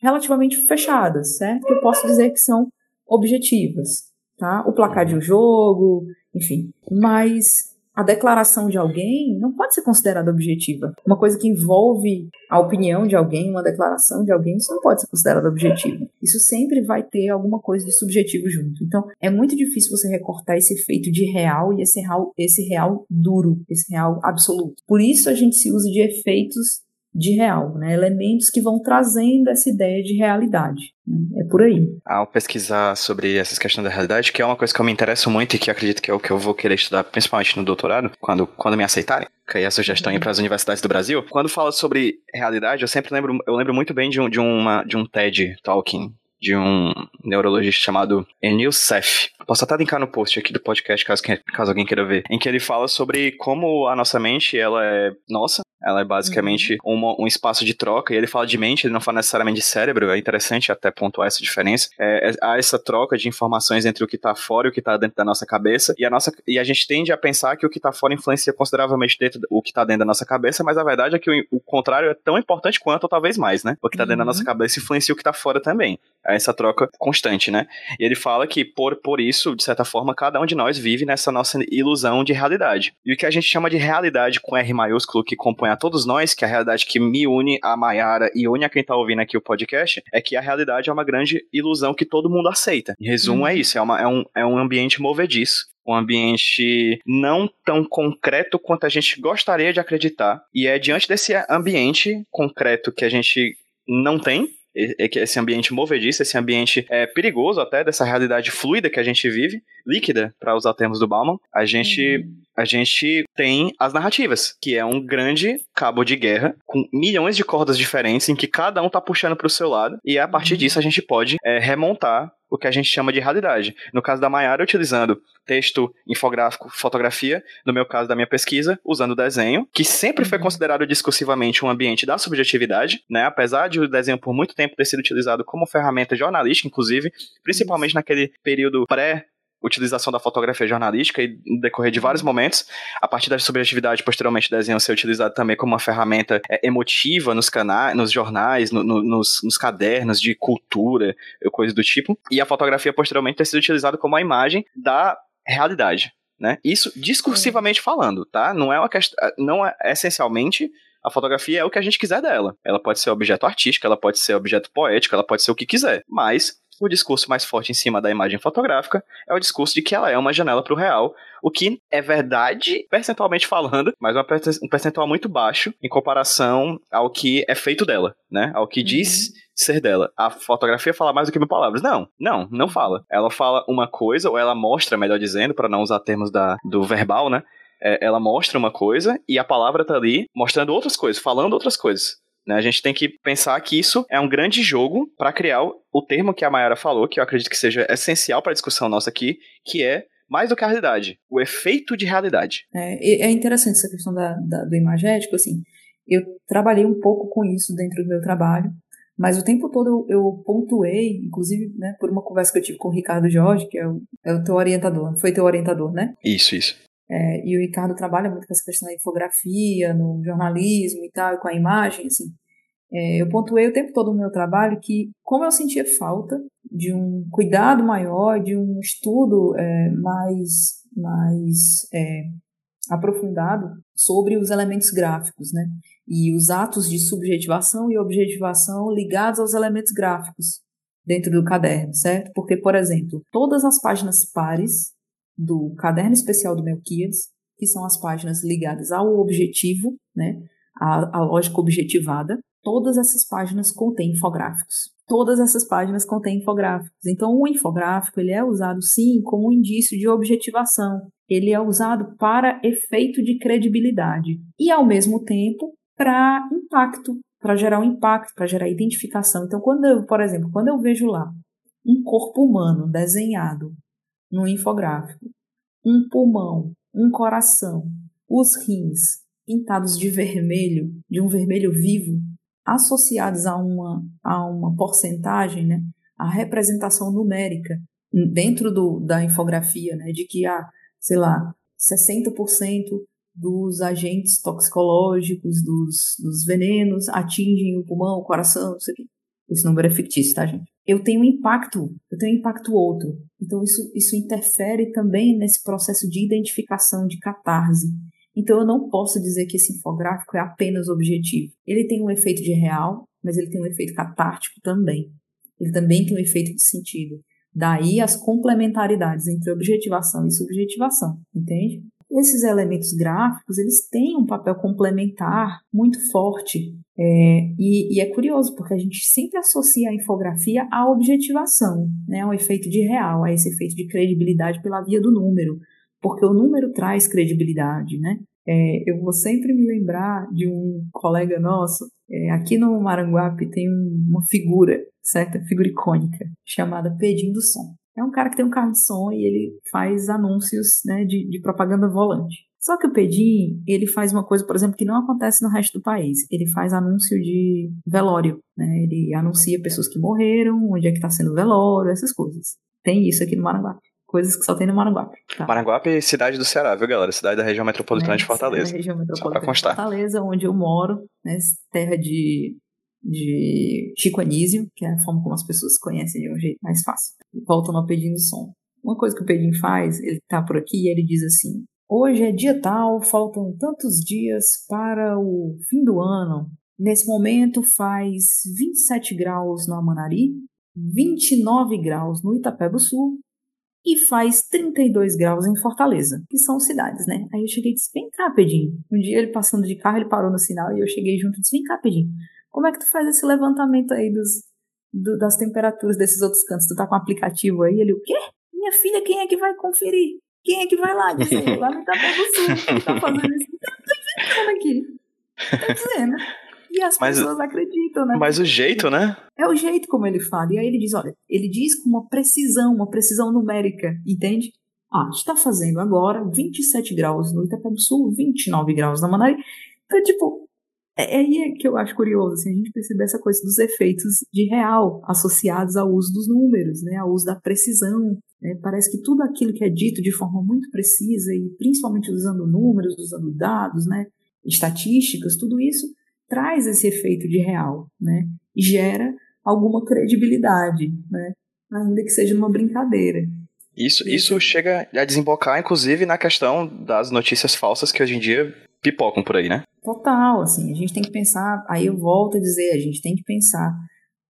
relativamente fechadas, certo? Que eu posso dizer que são objetivas, tá? O placar de um jogo, enfim. Mas a declaração de alguém não pode ser considerada objetiva. Uma coisa que envolve a opinião de alguém, uma declaração de alguém, isso não pode ser considerado objetivo. Isso sempre vai ter alguma coisa de subjetivo junto. Então, é muito difícil você recortar esse efeito de real e esse real, esse real duro, esse real absoluto. Por isso a gente se usa de efeitos de real, né? elementos que vão trazendo essa ideia de realidade. Né? É por aí. Ao pesquisar sobre essas questões da realidade, que é uma coisa que eu me interesso muito e que acredito que é o que eu vou querer estudar, principalmente no doutorado, quando, quando me aceitarem, que aí é a sugestão uhum. para as universidades do Brasil. Quando fala sobre realidade, eu sempre lembro, eu lembro muito bem de um, de uma, de um TED Talking de um neurologista chamado Enil Seth. Posso até linkar no post aqui do podcast, caso, caso alguém queira ver. Em que ele fala sobre como a nossa mente, ela é nossa, ela é basicamente uhum. uma, um espaço de troca, e ele fala de mente, ele não fala necessariamente de cérebro, é interessante até pontuar essa diferença. É, é, há essa troca de informações entre o que está fora e o que está dentro da nossa cabeça, e a, nossa, e a gente tende a pensar que o que está fora influencia consideravelmente dentro o que está dentro da nossa cabeça, mas a verdade é que o, o, contrário é tão importante quanto, ou talvez mais, né? O que está uhum. dentro da nossa uhum. cabeça influencia o que está fora também. É essa troca constante, né? E ele fala que, por, por isso, de certa forma, cada um de nós vive nessa nossa ilusão de realidade. E o que a gente chama de realidade com R maiúsculo, que compõe a todos nós, que é a realidade que me une a Mayara e une a quem tá ouvindo aqui o podcast, é que a realidade é uma grande ilusão que todo mundo aceita. Em resumo, hum. é isso: é, uma, é, um, é um ambiente movediço um ambiente não tão concreto quanto a gente gostaria de acreditar. E é diante desse ambiente concreto que a gente não tem, esse ambiente movediço, esse ambiente é, perigoso até, dessa realidade fluida que a gente vive, líquida, para usar termos do Bauman, a gente, uhum. a gente tem as narrativas, que é um grande cabo de guerra com milhões de cordas diferentes em que cada um tá puxando para o seu lado, e a partir uhum. disso a gente pode é, remontar o que a gente chama de realidade. No caso da Maiara, utilizando texto, infográfico, fotografia. No meu caso da minha pesquisa, usando desenho, que sempre foi uhum. considerado discursivamente um ambiente da subjetividade, né? Apesar de o desenho por muito tempo ter sido utilizado como ferramenta jornalística, inclusive, principalmente naquele período pré utilização da fotografia jornalística e decorrer de vários momentos, a partir da subjetividade, posteriormente desenho ser utilizado também como uma ferramenta é, emotiva nos canais, nos jornais, no, no, nos, nos, cadernos de cultura, coisa do tipo, e a fotografia posteriormente ter sido utilizada como a imagem da realidade, né? Isso discursivamente falando, tá? Não é uma questão, não é essencialmente a fotografia é o que a gente quiser dela. Ela pode ser objeto artístico, ela pode ser objeto poético, ela pode ser o que quiser. Mas o discurso mais forte em cima da imagem fotográfica é o discurso de que ela é uma janela para o real, o que é verdade percentualmente falando, mas um percentual muito baixo em comparação ao que é feito dela, né? Ao que uhum. diz ser dela. A fotografia fala mais do que mil palavras. Não, não, não fala. Ela fala uma coisa, ou ela mostra, melhor dizendo, para não usar termos da, do verbal, né? É, ela mostra uma coisa e a palavra tá ali mostrando outras coisas, falando outras coisas. Né? A gente tem que pensar que isso é um grande jogo para criar o, termo que a Mayara falou, que eu acredito que seja essencial para a discussão nossa aqui, que é mais do que a realidade, o efeito de realidade. É, é interessante essa questão da, da, do imagético, assim, eu trabalhei um pouco com isso dentro do meu trabalho, mas o tempo todo eu, eu pontuei, inclusive, né, por uma conversa que eu tive com o Ricardo Jorge, que é o, é o teu orientador, foi teu orientador, né? Isso, isso. É, e o Ricardo trabalha muito com essa questão da infografia, no jornalismo e tal, e com a imagem, assim. É, eu pontuei o tempo todo no meu trabalho que, como eu sentia falta de um cuidado maior, de um estudo é, mais, mais é, aprofundado sobre os elementos gráficos, né? E os atos de subjetivação e objetivação ligados aos elementos gráficos dentro do caderno, certo? Porque, por exemplo, todas as páginas pares do caderno especial do Melquiades, que são as páginas ligadas ao objetivo, né, a lógica objetivada, todas essas páginas contêm infográficos. Todas essas páginas contêm infográficos. Então, o infográfico ele é usado sim como um indício de objetivação. Ele é usado para efeito de credibilidade e, ao mesmo tempo, para impacto, para gerar um impacto, para gerar identificação. Então, quando eu, por exemplo, quando eu vejo lá um corpo humano desenhado no infográfico, um pulmão, um coração, os rins pintados de vermelho, de um vermelho vivo, associados a uma, a uma porcentagem, né, a representação numérica dentro do, da infografia, né, de que há, sei lá, 60% dos agentes toxicológicos, dos, dos venenos atingem o pulmão, o coração, não sei o quê. Esse número é fictício, tá, gente? Eu tenho um impacto, eu tenho um impacto outro. Então isso, isso interfere também nesse processo de identificação, de catarse. Então eu não posso dizer que esse infográfico é apenas objetivo. Ele tem um efeito de real, mas ele tem um efeito catártico também. Ele também tem um efeito de sentido. Daí as complementaridades entre objetivação e subjetivação, entende? Esses elementos gráficos, eles têm um papel complementar muito forte é, e, e, é curioso, porque a gente sempre associa a infografia à objetivação, né, ao efeito de real, a esse efeito de credibilidade pela via do número, porque o número traz credibilidade, né? É, eu vou sempre me lembrar de um colega nosso, é, aqui no Maranguape tem uma figura, certa figura icônica, chamada Pedinho do Som. É um cara que tem um carro de som e ele faz anúncios né, de, de propaganda volante. Só que o Pedim, ele faz uma coisa, por exemplo, que não acontece no resto do país. Ele faz anúncio de velório, né? Ele anuncia pessoas que morreram, onde é que está sendo o velório, essas coisas. Tem isso aqui no Maranguape. Coisas que só tem no Maranguape. Tá? Maranguape é cidade do Ceará, viu, galera? Cidade da região metropolitana é, de Fortaleza. Da região metropolitana de Fortaleza, onde eu moro, né? Terra de, de Chico Anísio, que é a forma como as pessoas conhecem de um jeito mais fácil. Voltando ao Pedinho do Som. Uma coisa que o Pedinho faz, ele tá por aqui e ele diz assim: Hoje é dia tal, faltam tantos dias para o fim do ano. Nesse momento faz 27 graus no Amanari, 29 graus no Itapeba Sul e faz 32 graus em Fortaleza, que são cidades, né? Aí eu cheguei e disse, vem cá, Pedinho. Um dia ele passando de carro, ele parou no sinal e eu cheguei junto e disse, vem cá, Pedinho. Como é que tu faz esse levantamento aí dos, do, das temperaturas desses outros cantos? Tu tá com um aplicativo aí? Ele, o quê? Minha filha, quem é que vai conferir? Quem é que vai lá dizer? Lá no Itapé do Sul. Tá fazendo isso. Tô inventando aqui. Tô dizendo. E as Mas- pessoas acreditam, né? Mas o jeito, né? É o jeito como ele fala. E aí ele diz, olha, ele diz com uma precisão, uma precisão numérica, entende? Ah, está fazendo agora 27 graus no Itapé do Sul, 29 graus na Manari. Então, tipo, é, é aí que eu acho curioso, assim, a gente perceber essa coisa dos efeitos de real associados ao uso dos números, né, ao uso da precisão. né? Parece que tudo aquilo que é dito de forma muito precisa e principalmente usando números, usando dados, né, estatísticas, tudo isso traz esse efeito de real, né, e gera alguma credibilidade, né, ainda que seja numa brincadeira. Isso, isso chega a desembocar, inclusive, na questão das notícias falsas que hoje em dia pipocam por aí, né? Total, assim, a gente tem que pensar, aí eu volto a dizer, a gente tem que pensar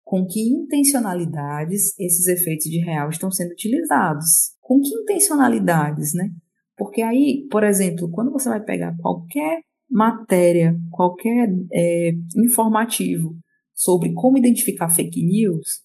com que intencionalidades esses efeitos de real estão sendo utilizados. Com que intencionalidades, né? Porque aí, por exemplo, quando você vai pegar qualquer matéria, qualquer é, informativo sobre como identificar fake news,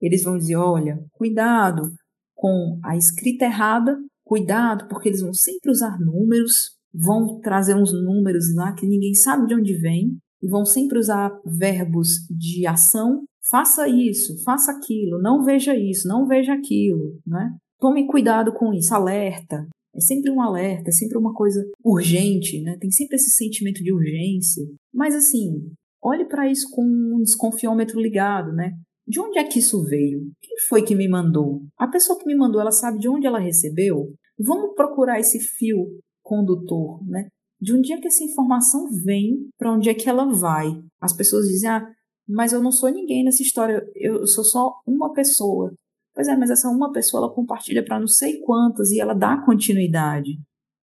eles vão dizer, olha, cuidado com a escrita errada, cuidado porque eles vão sempre usar números, vão trazer uns números lá que ninguém sabe de onde vem, e vão sempre usar verbos de ação. Faça isso, faça aquilo, não veja isso, não veja aquilo, né? Tome cuidado com isso, alerta. É sempre um alerta, é sempre uma coisa urgente, né? Tem sempre esse sentimento de urgência. Mas assim, olhe para isso com um desconfiômetro ligado, né? De onde é que isso veio? Quem foi que me mandou? A pessoa que me mandou, ela sabe de onde ela recebeu? Vamos procurar esse fio condutor, né? De onde é que essa informação vem, para onde é que ela vai? As pessoas dizem, ah, mas eu não sou ninguém nessa história, eu sou só uma pessoa. Pois é, mas essa uma pessoa ela compartilha para não sei quantas e ela dá continuidade.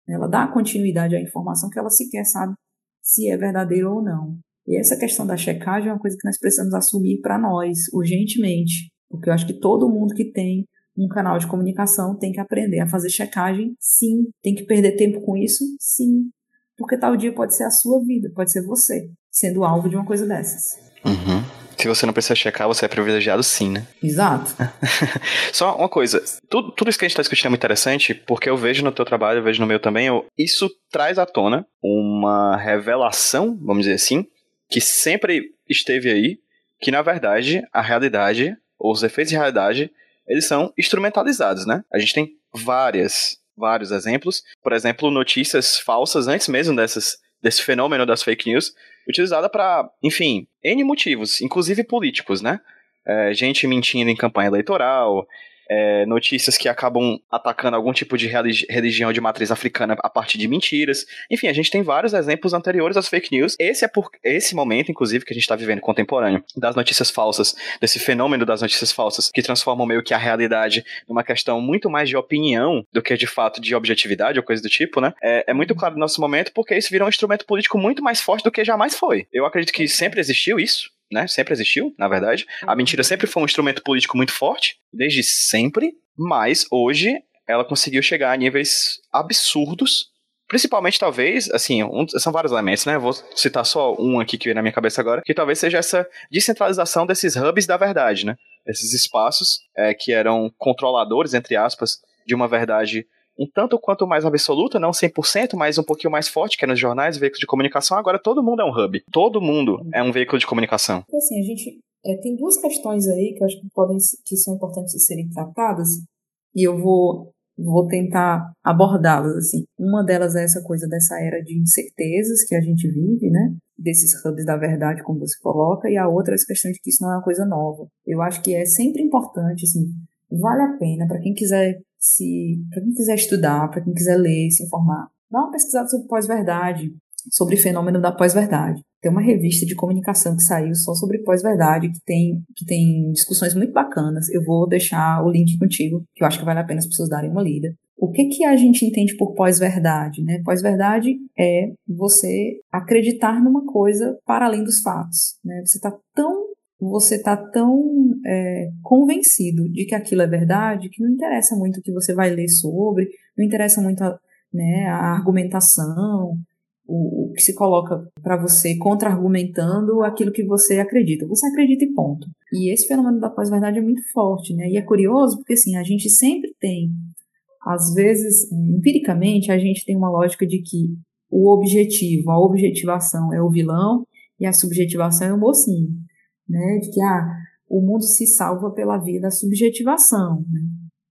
Ela dá continuidade à informação que ela sequer sabe se é verdadeira ou não. E essa questão da checagem é uma coisa que nós precisamos assumir para nós, urgentemente. Porque eu acho que todo mundo que tem um canal de comunicação tem que aprender a fazer checagem, sim. Tem que perder tempo com isso, sim. Porque tal dia pode ser a sua vida, pode ser você, sendo alvo de uma coisa dessas. Uhum. Se você não precisa checar, você é privilegiado sim, né? Exato. Só uma coisa, tudo, tudo isso que a gente está discutindo é muito interessante, porque eu vejo no teu trabalho, eu vejo no meu também, eu, isso traz à tona uma revelação, vamos dizer assim, que sempre esteve aí, que na verdade a realidade, ou os efeitos de realidade, eles são instrumentalizados, né? A gente tem várias, vários exemplos, por exemplo, notícias falsas antes mesmo dessas desse fenômeno das fake news, utilizada para, enfim, N motivos, inclusive políticos, né? É, gente mentindo em campanha eleitoral, é, notícias que acabam atacando algum tipo de religi religião de matriz africana a partir de mentiras. Enfim, a gente tem vários exemplos anteriores às fake news. Esse é por esse momento, inclusive, que a gente está vivendo contemporâneo, das notícias falsas, desse fenômeno das notícias falsas, que transformam meio que a realidade numa questão muito mais de opinião do que de fato de objetividade ou coisa do tipo, né? É, é muito claro no nosso momento porque isso virou um instrumento político muito mais forte do que jamais foi. Eu acredito que sempre existiu isso, né? Sempre existiu, na verdade. A mentira sempre foi um instrumento político muito forte, desde sempre, mas hoje ela conseguiu chegar a níveis absurdos. Principalmente, talvez, assim, um, são vários elementos, né? Vou citar só um aqui que veio na minha cabeça agora, que talvez seja essa descentralização desses hubs da verdade, né? Esses espaços é, que eram controladores, entre aspas, de uma verdade um tanto quanto mais absoluta, não 100%, mas um pouquinho mais forte, que é nos jornais, veículos de comunicação. Agora todo mundo é um hub. Todo mundo é um veículo de comunicação. Assim, a gente é, tem duas questões aí que eu acho que, podem, que são importantes de serem tratadas, e eu vou, vou tentar abordá-las. Assim. Uma delas é essa coisa dessa era de incertezas que a gente vive, né? Desses hubs da verdade, como você coloca, e a outra é essa questão de que isso não é uma coisa nova. Eu acho que é sempre importante, assim, vale a pena para quem quiser se para quem quiser estudar, para quem quiser ler, se informar, dá uma pesquisada sobre pós-verdade, sobre o fenômeno da pós-verdade. Tem uma revista de comunicação que saiu só sobre pós-verdade, que tem, que tem discussões muito bacanas. Eu vou deixar o link contigo, que eu acho que vale a pena as pessoas darem uma lida. O que, que a gente entende por pós-verdade? Né? Pós-verdade é você acreditar numa coisa para além dos fatos. Né? Você está tão você está tão é, convencido de que aquilo é verdade que não interessa muito o que você vai ler sobre, não interessa muito a, né, a argumentação, o, o que se coloca para você contra-argumentando aquilo que você acredita. Você acredita e ponto. E esse fenômeno da pós-verdade é muito forte, né? E é curioso porque assim, a gente sempre tem, às vezes, empiricamente, a gente tem uma lógica de que o objetivo, a objetivação é o vilão e a subjetivação é o mocinho, né? De que ah, o mundo se salva pela via da subjetivação. Né?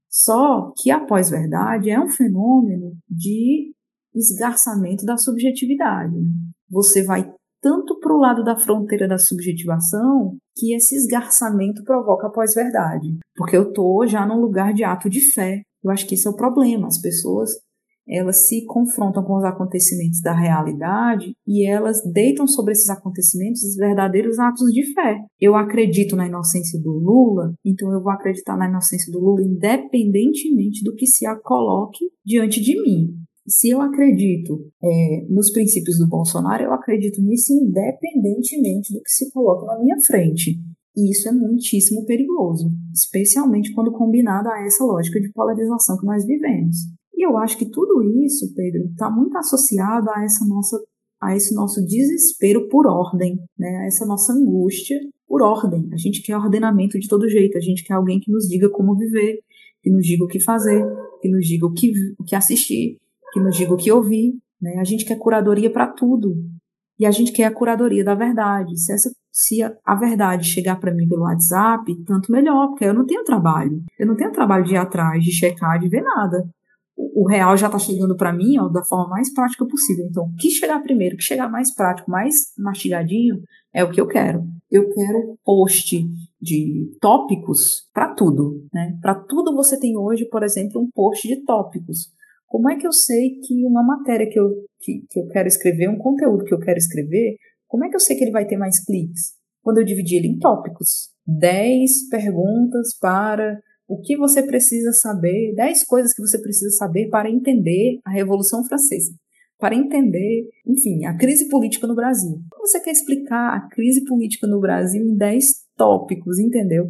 Só que a pós-verdade é um fenômeno de esgarçamento da subjetividade. Né? Você vai tanto para o lado da fronteira da subjetivação que esse esgarçamento provoca a pós-verdade. Porque eu estou já num lugar de ato de fé. Eu acho que esse é o problema. As pessoas elas se confrontam com os acontecimentos da realidade e elas deitam sobre esses acontecimentos os verdadeiros atos de fé. Eu acredito na inocência do Lula, então eu vou acreditar na inocência do Lula independentemente do que se a coloque diante de mim. Se eu acredito é, nos princípios do Bolsonaro, eu acredito nisso independentemente do que se coloca na minha frente. E isso é muitíssimo perigoso, especialmente quando combinado a essa lógica de polarização que nós vivemos. E eu acho que tudo isso, Pedro, está muito associado a essa nossa a esse nosso desespero por ordem, né? a essa nossa angústia por ordem. A gente quer ordenamento de todo jeito, a gente quer alguém que nos diga como viver, que nos diga o que fazer, que nos diga o que, o que assistir, que nos diga o que ouvir. Né? A gente quer curadoria para tudo. E a gente quer a curadoria da verdade. Se, essa, se a, a verdade chegar para mim pelo WhatsApp, tanto melhor, porque eu não tenho trabalho. Eu não tenho trabalho de ir atrás, de checar, de ver nada o real já está chegando para mim ó, da forma mais prática possível. Então, o que chegar primeiro, o que chegar mais prático, mais mastigadinho, é o que eu quero. Eu quero post de tópicos para tudo. Né? Para tudo você tem hoje, por exemplo, um post de tópicos. Como é que eu sei que uma matéria que eu, que, que eu quero escrever, um conteúdo que eu quero escrever, como é que eu sei que ele vai ter mais cliques? Quando eu dividir ele em tópicos. 10 perguntas para o que você precisa saber, 10 coisas que você precisa saber para entender a Revolução Francesa, para entender, enfim, a crise política no Brasil. Você quer explicar a crise política no Brasil em 10 tópicos, entendeu?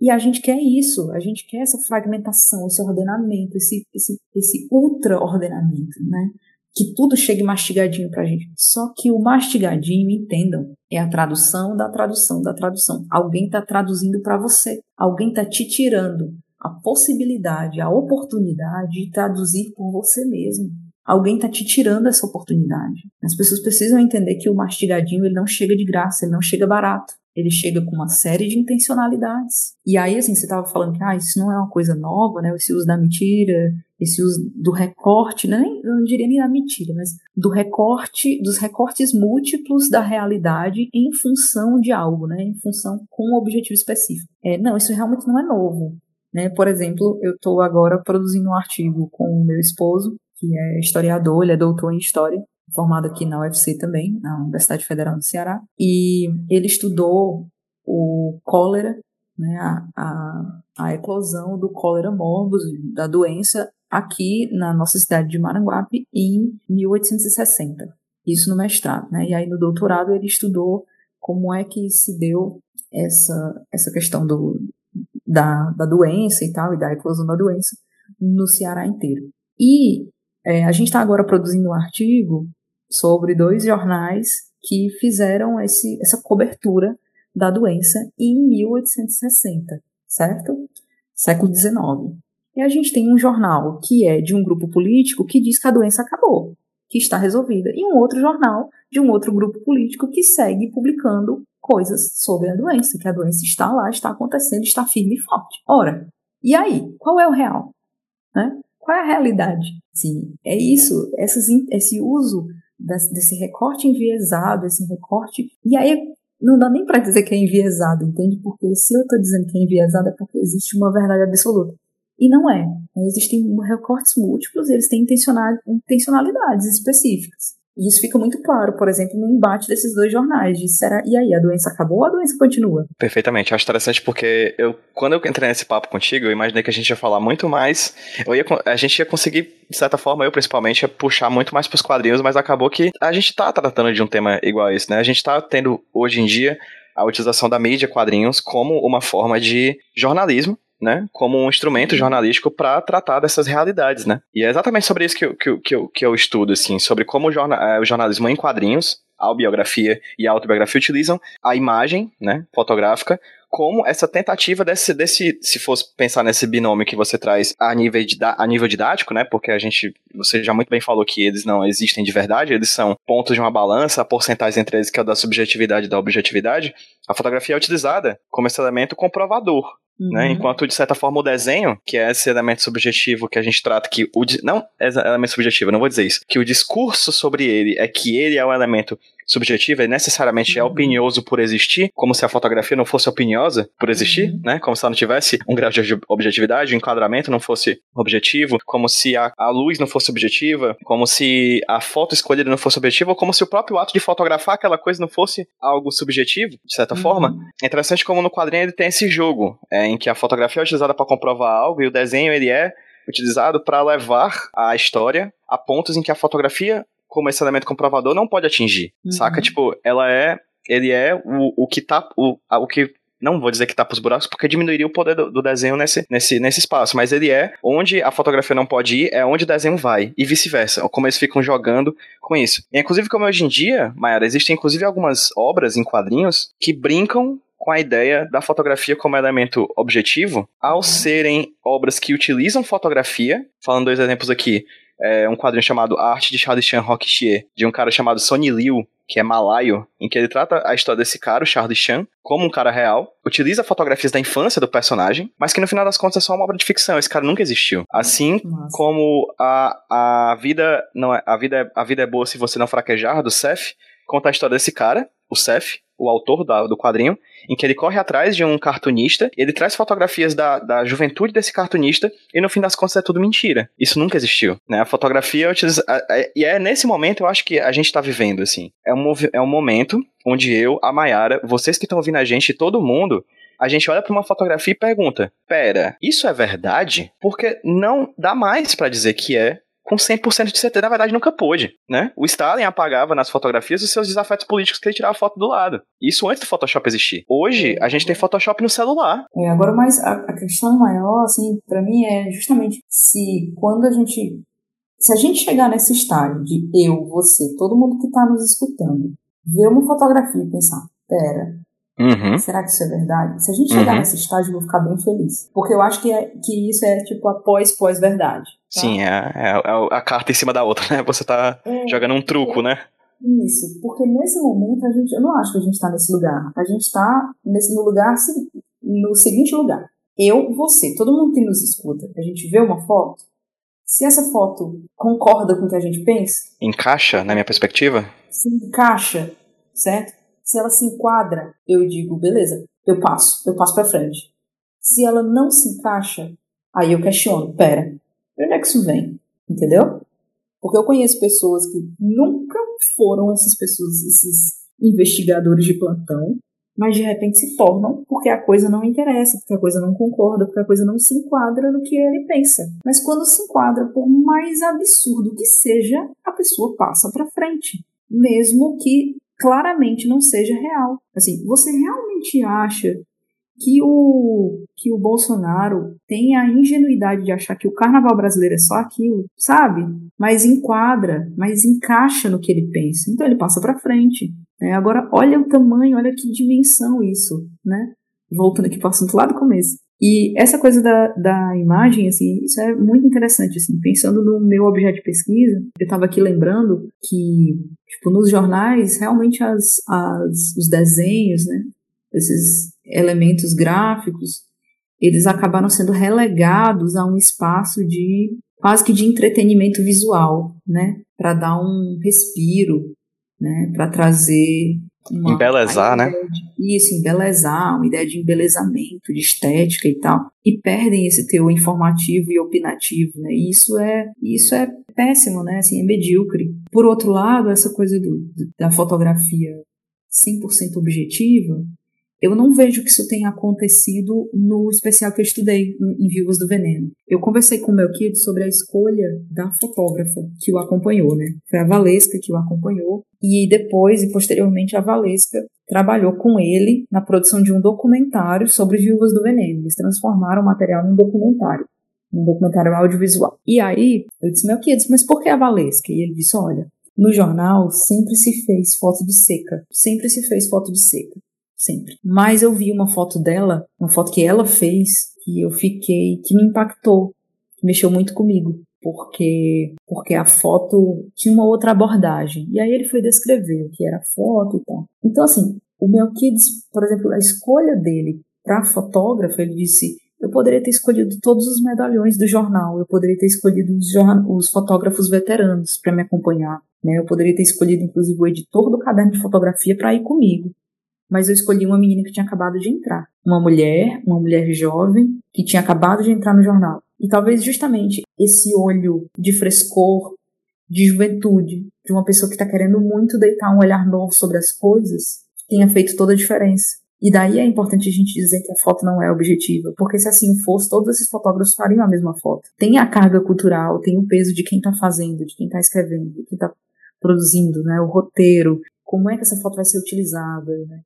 E a gente quer isso, a gente quer essa fragmentação, esse ordenamento, esse, esse, esse ultra-ordenamento, né? Que tudo chegue mastigadinho para a gente. Só que o mastigadinho, entendam, é a tradução da tradução da tradução. Alguém está traduzindo para você. Alguém está te tirando a possibilidade, a oportunidade de traduzir por você mesmo. Alguém está te tirando essa oportunidade. As pessoas precisam entender que o mastigadinho ele não chega de graça, ele não chega barato ele chega com uma série de intencionalidades. E aí, assim, você estava falando que ah, isso não é uma coisa nova, né? Esse uso da mentira, esse uso do recorte, né? eu não diria nem da mentira, mas do recorte, dos recortes múltiplos da realidade em função de algo, né? Em função com um objetivo específico. É, não, isso realmente não é novo. Né? Por exemplo, eu estou agora produzindo um artigo com o meu esposo, que é historiador, ele é doutor em história, formado aqui na UFC também, na Universidade Federal do Ceará, e ele estudou o cólera, né, a, a, a eclosão do cólera morbus, da doença, aqui na nossa cidade de Maranguape em 1860. Isso no mestrado, né? E aí no doutorado ele estudou como é que se deu essa, essa questão do, da, da doença e tal, e da eclosão da doença no Ceará inteiro. E é, a gente está agora produzindo um artigo sobre dois jornais que fizeram esse, essa cobertura da doença em 1860, certo? Século XIX. E a gente tem um jornal que é de um grupo político que diz que a doença acabou, que está resolvida, e um outro jornal de um outro grupo político que segue publicando coisas sobre a doença, que a doença está lá, está acontecendo, está firme e forte. Ora, e aí? Qual é o real? Né? Qual é a realidade? Sim, é isso, essas, esse uso desse recorte enviesado, esse recorte. E aí não dá nem para dizer que é enviesado, entende? Porque se eu estou dizendo que é enviesado é porque existe uma verdade absoluta. E não é. Existem recortes múltiplos e eles têm intencionalidades específicas. E isso fica muito claro, por exemplo, no embate desses dois jornais. De será, e aí, a doença acabou ou a doença continua? Perfeitamente. Acho interessante porque eu, quando eu entrei nesse papo contigo, eu imaginei que a gente ia falar muito mais. Eu ia, a gente ia conseguir, de certa forma, eu principalmente, ia puxar muito mais pros quadrinhos, mas acabou que a gente tá tratando de um tema igual a esse, né? A gente tá tendo, hoje em dia, a utilização da mídia quadrinhos como uma forma de jornalismo né, como um instrumento jornalístico para tratar dessas realidades, né? E é exatamente sobre isso que eu, que eu, que eu, que eu estudo, assim, sobre como o, jornal, é, o jornalismo em quadrinhos, a biografia e a autobiografia utilizam a imagem, né, fotográfica, como essa tentativa desse, desse se fosse pensar nesse binômio que você traz a nível, de, a nível didático, né? Porque a gente, você já muito bem falou que eles não existem de verdade, eles são pontos de uma balança, a porcentagem entre eles que é da subjetividade e da objetividade. A fotografia é utilizada como esse elemento comprovador. Né? Uhum. Né? Enquanto, de certa forma, o desenho, que é esse elemento subjetivo que a gente trata, que o. Não é elemento subjetivo, não vou dizer isso. Que o discurso sobre ele é que ele é um elemento subjetiva, ele necessariamente é uhum. é opinioso por existir, como se a fotografia não fosse opiniosa por existir, uhum. né? Como se ela não tivesse um grau de objetividade, o enquadramento não fosse objetivo, como se a, a luz não fosse objetiva, como se a foto escolhida não fosse objetiva, ou como se o próprio ato de fotografar aquela coisa não fosse algo subjetivo, de certa uhum. forma. É interessante como no quadrinho ele tem esse jogo, é, em que a fotografia é utilizada para comprovar algo e o desenho ele é utilizado para levar a história a pontos em que a fotografia como esse elemento comprovador não pode atingir, uhum. saca? Tipo, ela é, ele é o, o que tá, o, o que não vou dizer que tá pros buracos, porque diminuiria o poder do, do, desenho nesse, nesse, nesse espaço, mas ele é onde a fotografia não pode ir, é onde o desenho vai, e vice-versa, como eles ficam jogando com isso. E, inclusive, como hoje em dia, Mayara, existem inclusive algumas obras em quadrinhos que brincam com a ideia da fotografia como elemento objetivo, ao uhum. serem obras que utilizam fotografia, falando dois exemplos aqui, é, um quadrinho chamado Arte de Charles Chan Roquichier, de um cara chamado Sonny Liu, que é malaio, em que ele trata a história desse cara, o Charles Chan, como um cara real, utiliza fotografias da infância do personagem, mas que no final das contas é só uma obra de ficção, esse cara nunca existiu. Assim Nossa. como a, a vida não é, a vida é, a vida é boa se você não fraquejar do Seth, conta a história desse cara, o Seth, o autor da, do quadrinho, em que ele corre atrás de um cartunista, ele traz fotografias da, da juventude desse cartunista, e no fim das contas é tudo mentira. Isso nunca existiu, né? A fotografia utiliza, e é nesse momento eu acho que a gente está vivendo, assim. É um, é um momento onde eu, a Mayara, vocês que estão ouvindo a gente, todo mundo, a gente olha para uma fotografia e pergunta: pera, isso é verdade? Porque não dá mais para dizer que é com 100% de certeza, na verdade, nunca pôde, né? O Stalin apagava nas fotografias os seus desafetos políticos que ele tirava foto do lado. Isso antes do Photoshop existir. Hoje, a gente tem Photoshop no celular. É, agora, mas a, a questão maior, assim, para mim é justamente se quando a gente... Se a gente chegar nesse estágio de eu, você, todo mundo que tá nos escutando, ver uma fotografia e pensar, pera, Uhum. Será que isso é verdade? Se a gente chegar uhum. nesse estágio, eu vou ficar bem feliz. Porque eu acho que, é, que isso é tipo a pós-pós-verdade. Tá? Sim, é, é, é, a carta em cima da outra, né? Você tá é, jogando um truco, né? Isso, porque nesse momento a gente, eu não acho que a gente está nesse lugar. A gente está nesse no lugar no seguinte lugar. Eu, você, todo mundo que nos escuta, a gente vê uma foto. Se essa foto concorda com o que a gente pensa, encaixa na minha perspectiva, se encaixa, certo? Se ela se enquadra, eu digo, beleza, eu passo, eu passo para frente. Se ela não se encaixa, aí eu questiono, pera, de onde é que isso vem? Entendeu? Porque eu conheço pessoas que nunca foram essas pessoas, esses investigadores de plantão, mas de repente se tornam porque a coisa não interessa, porque a coisa não concorda, porque a coisa não se enquadra no que ele pensa. Mas quando se enquadra, por mais absurdo que seja, a pessoa passa para frente, mesmo que claramente não seja real. Assim, você realmente acha que o que o Bolsonaro tem a ingenuidade de achar que o carnaval brasileiro é só aquilo, sabe? Mas enquadra, mas encaixa no que ele pensa. Então ele passa para frente. Né? Agora olha o tamanho, olha que dimensão isso, né? Voltando aqui para o assunto lá do começo. E essa coisa da, da imagem, assim, isso é muito interessante, assim, pensando no meu objeto de pesquisa, eu estava aqui lembrando que, tipo, nos jornais, realmente as, as, os desenhos, né, esses elementos gráficos, eles acabaram sendo relegados a um espaço de, quase que de entretenimento visual, né, para dar um respiro, né, para trazer uma, embelezar, né? De, isso, embelezar, uma ideia de embelezamento, de estética e tal. E perdem esse teor informativo e opinativo, né? E isso é, isso é péssimo, né? Assim, é medíocre. Por outro lado, essa coisa do, da fotografia 100% objetiva, eu não vejo que isso tenha acontecido no especial que eu estudei em Viúvas do Veneno. Eu conversei com o meu kid sobre a escolha da fotógrafa que o acompanhou, né? Foi a Valesca que o acompanhou e depois e posteriormente a Valesca trabalhou com ele na produção de um documentário sobre Viúvas do Veneno. Eles transformaram o material num documentário, um documentário audiovisual. E aí eu disse, meu kid, mas por que a Valesca? E ele disse, olha, no jornal sempre se fez foto de seca, sempre se fez foto de seca sempre. Mas eu vi uma foto dela, uma foto que ela fez, que eu fiquei, que me impactou, que mexeu muito comigo, porque porque a foto tinha uma outra abordagem. E aí ele foi descrever o que era a foto e tal. Então assim, o Melquides, por exemplo, a escolha dele para fotógrafo, ele disse eu poderia ter escolhido todos os medalhões do jornal, eu poderia ter escolhido os, os fotógrafos veteranos para me acompanhar, né? Eu poderia ter escolhido inclusive o editor do caderno de fotografia para ir comigo. Mas eu escolhi uma menina que tinha acabado de entrar, uma mulher, uma mulher jovem que tinha acabado de entrar no jornal. E talvez justamente esse olho de frescor, de juventude, de uma pessoa que está querendo muito deitar um olhar novo sobre as coisas, tenha feito toda a diferença. E daí é importante a gente dizer que a foto não é objetiva, porque se assim fosse, todos esses fotógrafos fariam a mesma foto. Tem a carga cultural, tem o peso de quem está fazendo, de quem está escrevendo, de quem está produzindo, né, o roteiro, como é que essa foto vai ser utilizada, né?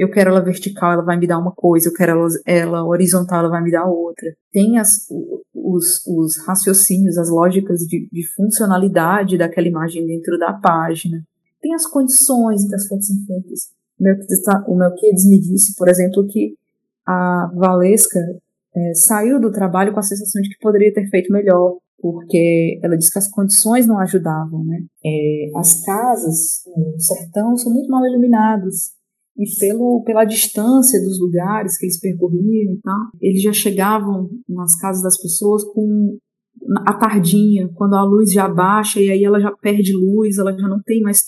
Eu quero ela vertical, ela vai me dar uma coisa, eu quero ela, ela horizontal, ela vai me dar outra. Tem as, os, os raciocínios, as lógicas de, de funcionalidade daquela imagem dentro da página. Tem as condições em que as fotos são feitas o Melquides me disse, por exemplo, que a Valesca é, saiu do trabalho com a sensação de que poderia ter feito melhor, porque ela disse que as condições não ajudavam, né? É, as casas no sertão são muito mal iluminadas e pelo, pela distância dos lugares que eles percorriam e tal, eles já chegavam nas casas das pessoas com a tardinha, quando a luz já baixa e aí ela já perde luz, ela já não tem mais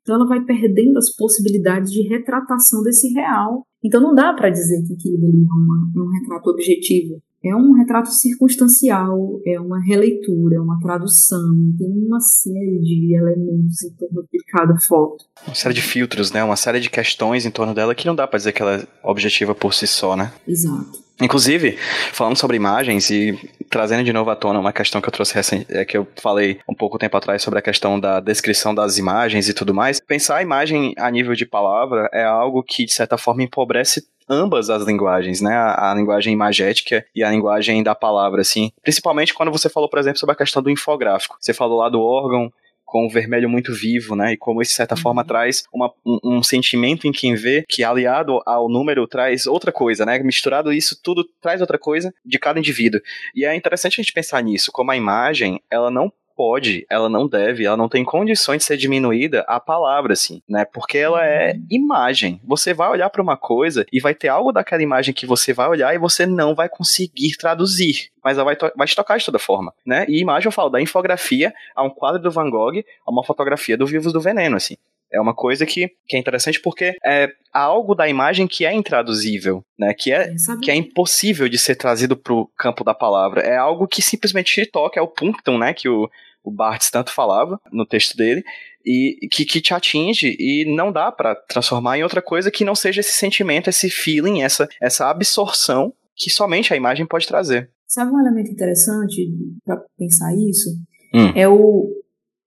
então ela vai perdendo as possibilidades de retratação desse real. Então não dá para dizer que aquilo ali é, é um retrato objetivo. É um retrato circunstancial, é uma releitura, é uma tradução, tem uma série de elementos em torno de cada foto. Uma série de filtros, né? Uma série de questões em torno dela que não dá para dizer que ela é objetiva por si só, né? Exato. Inclusive, falando sobre imagens e trazendo de novo à tona uma questão que eu trouxe recente, é que eu falei um pouco tempo atrás sobre a questão da descrição das imagens e tudo mais. Pensar a imagem a nível de palavra é algo que, de certa forma, empobrece ambas as linguagens, né? A, a, linguagem imagética e a linguagem da palavra, assim. Principalmente quando você falou, por exemplo, sobre a questão do infográfico. Você falou lá do órgão com o vermelho muito vivo, né? E como isso, de certa uhum. forma, traz uma, um, um, sentimento em quem vê, que aliado ao número traz outra coisa, né? Misturado isso tudo traz outra coisa de cada indivíduo. E é interessante a gente pensar nisso, como a imagem, ela não pode, ela não deve, ela não tem condições de ser diminuída a palavra, assim, né? Porque ela é uhum. imagem. Você vai olhar para uma coisa e vai ter algo daquela imagem que você vai olhar e você não vai conseguir traduzir. Mas ela vai, vai te tocar de toda forma, né? E imagem, eu falo, da infografia a um quadro do Van Gogh a uma fotografia do Vivos do Veneno, assim. É uma coisa que, que é interessante porque é algo da imagem que é intraduzível, né? Que é, que é impossível de ser trazido para o campo da palavra. É algo que simplesmente te toca, é o punctum, né? Que o, o Barthes tanto falava no texto dele, e que, que te atinge e não dá para transformar em outra coisa que não seja esse sentimento, esse feeling, essa, essa absorção que somente a imagem pode trazer. Sabe um elemento interessante para pensar isso? Hum. É o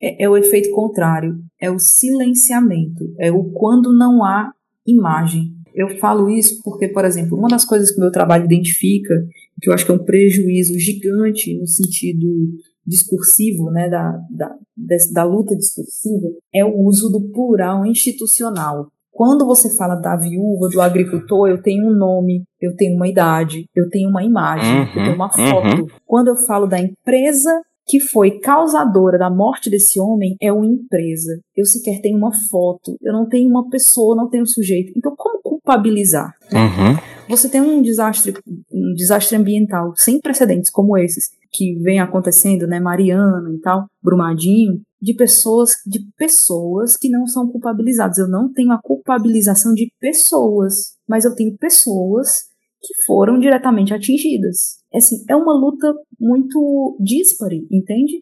é, é, o efeito contrário, é o silenciamento, é o quando não há imagem. Eu falo isso porque, por exemplo, uma das coisas que o meu trabalho identifica, que eu acho que é um prejuízo gigante no sentido discursivo, né, da, da, da luta discursiva, é o uso do plural institucional. Quando você fala da viúva, do agricultor, eu tenho um nome, eu tenho uma idade, eu tenho uma imagem, uhum, eu tenho uma uhum. foto. Uhum. Quando eu falo da empresa que foi causadora da morte desse homem, é uma empresa. Eu sequer tenho uma foto, eu não tenho uma pessoa, não tenho um sujeito. Então, como culpabilizar? Uhum. Você tem um desastre, um desastre ambiental sem precedentes como esses, que vem acontecendo, né, Mariana e tal, Brumadinho, de pessoas, de pessoas que não são culpabilizadas. Eu não tenho a culpabilização de pessoas, mas eu tenho pessoas que foram diretamente atingidas. É, assim, é uma luta muito dispare, entende?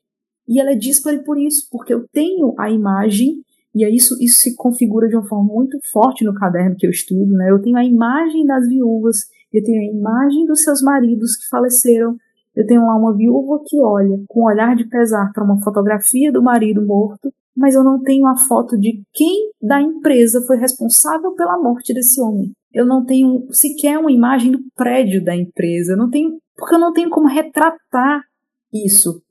E ela é dispare por isso, porque eu tenho a imagem, e é isso, isso se configura de uma forma muito forte no caderno que eu estudo, né? Eu tenho a imagem das viúvas, eu tenho a imagem dos seus maridos que faleceram, eu tenho lá uma viúva que olha com um olhar de pesar para uma fotografia do marido morto, mas eu não tenho a foto de quem da empresa foi responsável pela morte desse homem. Eu não tenho sequer uma imagem do prédio da empresa. Não tenho, porque eu não tenho como retratar isso.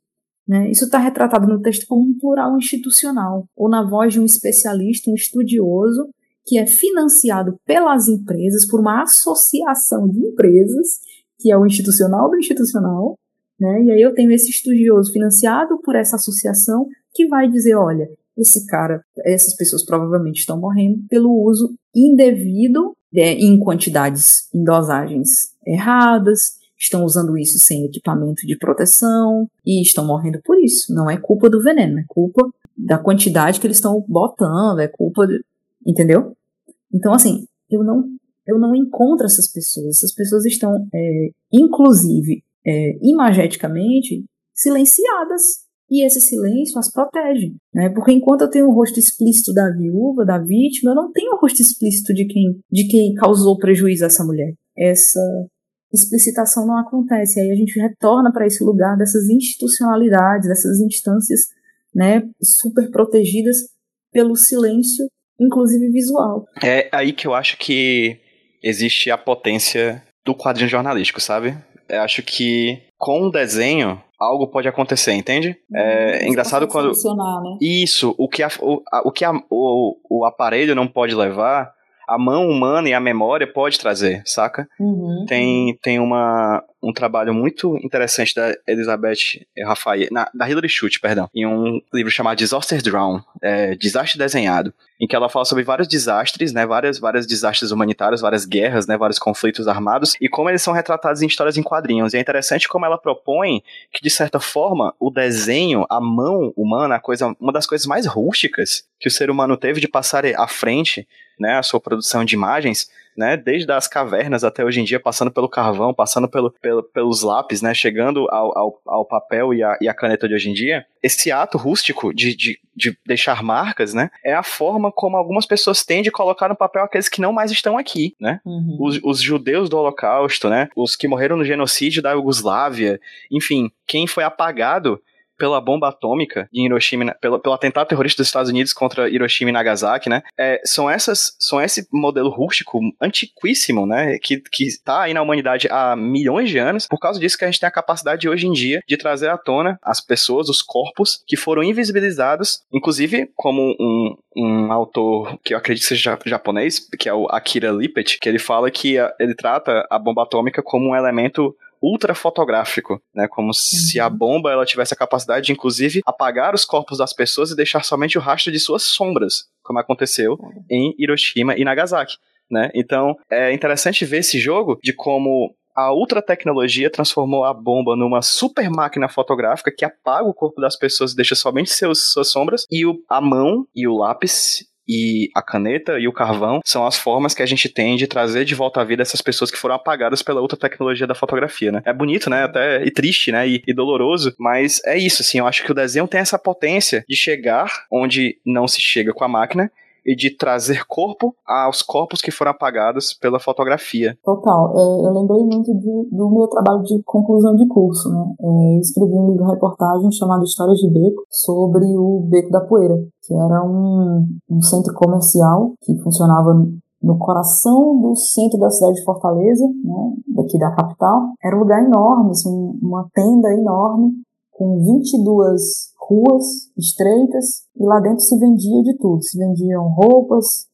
Né? Isso está retratado no texto como um plural institucional, ou na voz de um especialista, um estudioso, que é financiado pelas empresas, por uma associação de empresas, que é o institucional do institucional, né? E aí eu tenho esse estudioso financiado por essa associação que vai dizer, olha, esse cara, essas pessoas provavelmente estão morrendo pelo uso indevido é, em quantidades, em dosagens erradas, estão usando isso sem equipamento de proteção e estão morrendo por isso. Não é culpa do veneno, é culpa da quantidade que eles estão botando, é culpa, de, entendeu? Então assim, eu não eu não encontro essas pessoas. Essas pessoas estão, é, inclusive, é, imageticamente silenciadas. E esse silêncio as protege, né? Porque enquanto eu tenho o rosto explícito da viúva, da vítima, eu não tenho o rosto explícito de quem, de quem causou prejuízo a essa mulher. Essa explicitação não acontece. Aí a gente retorna para esse lugar dessas institucionalidades, dessas instâncias, né, super protegidas pelo silêncio, inclusive visual. É aí que eu acho que existe a potência do quadrinho jornalístico, sabe? Eu acho que com um desenho algo pode acontecer, entende? É, é engraçado quando. Né? Isso, o que, a, o, a, o, que a, o, o aparelho não pode levar, a mão humana e a memória pode trazer, saca? Uhum. Tem, tem uma, um trabalho muito interessante da Elizabeth Rafael, na, da Hilary Schutt, perdão, em um livro chamado Disaster Drawn, é, Desastre Desenhado, em que ela fala sobre vários desastres, né, várias, várias desastres humanitários, várias guerras, né, vários conflitos armados, e como eles são retratados em histórias em quadrinhos. E é interessante como ela propõe que, de certa forma, o desenho, a mão humana, a coisa, uma das coisas mais rústicas que o ser humano teve de passar à frente, né, a sua produção de imagens, né, desde as cavernas até hoje em dia, passando pelo carvão, passando pelo, pelo pelos lápis, né, chegando ao, ao, ao papel e a, e a, caneta de hoje em dia, esse ato rústico de, de, de, deixar marcas, né, é a forma como algumas pessoas têm de colocar no papel aqueles que não mais estão aqui, né, uhum. os, os judeus do Holocausto, né, os que morreram no genocídio da Iugoslávia, enfim, quem foi apagado pela bomba atômica em Hiroshima, pelo, pelo atentado terrorista dos Estados Unidos contra Hiroshima e Nagasaki, né? É, são essas, são esse modelo rústico antiquíssimo, né? Que, que tá aí na humanidade há milhões de anos. Por causa disso que a gente tem a capacidade hoje em dia de trazer à tona as pessoas, os corpos que foram invisibilizados, inclusive como um, um autor que eu acredito seja japonês, que é o Akira Lipet, que ele fala que ele trata a bomba atômica como um elemento ultrafotográfico, né? Como uhum. se a bomba ela tivesse a capacidade de, inclusive, apagar os corpos das pessoas e deixar somente o rastro de suas sombras, como aconteceu uhum. em Hiroshima e Nagasaki. Né? Então é interessante ver esse jogo de como a ultra tecnologia transformou a bomba numa super máquina fotográfica que apaga o corpo das pessoas e deixa somente seus, suas sombras, e o, a mão e o lápis e a caneta e o carvão são as formas que a gente tem de trazer de volta à vida essas pessoas que foram apagadas pela outra tecnologia da fotografia, né? É bonito, né? Até e triste, né? E, e doloroso, mas é isso, assim. Eu acho que o desenho tem essa potência de chegar onde não se chega com a máquina e de trazer corpo aos corpos que foram apagados pela fotografia. Total. É, eu lembrei muito de, do meu trabalho de conclusão de curso. Né? É, escrevi um livro reportagem chamado Histórias de Beco sobre o Beco da Poeira, que era um, um centro comercial que funcionava no coração do centro da cidade de Fortaleza, né, daqui da capital. Era um lugar enorme, assim, uma tenda enorme, com 22 ruas estreitas e lá dentro se vendia de tudo. Se vendiam roupas,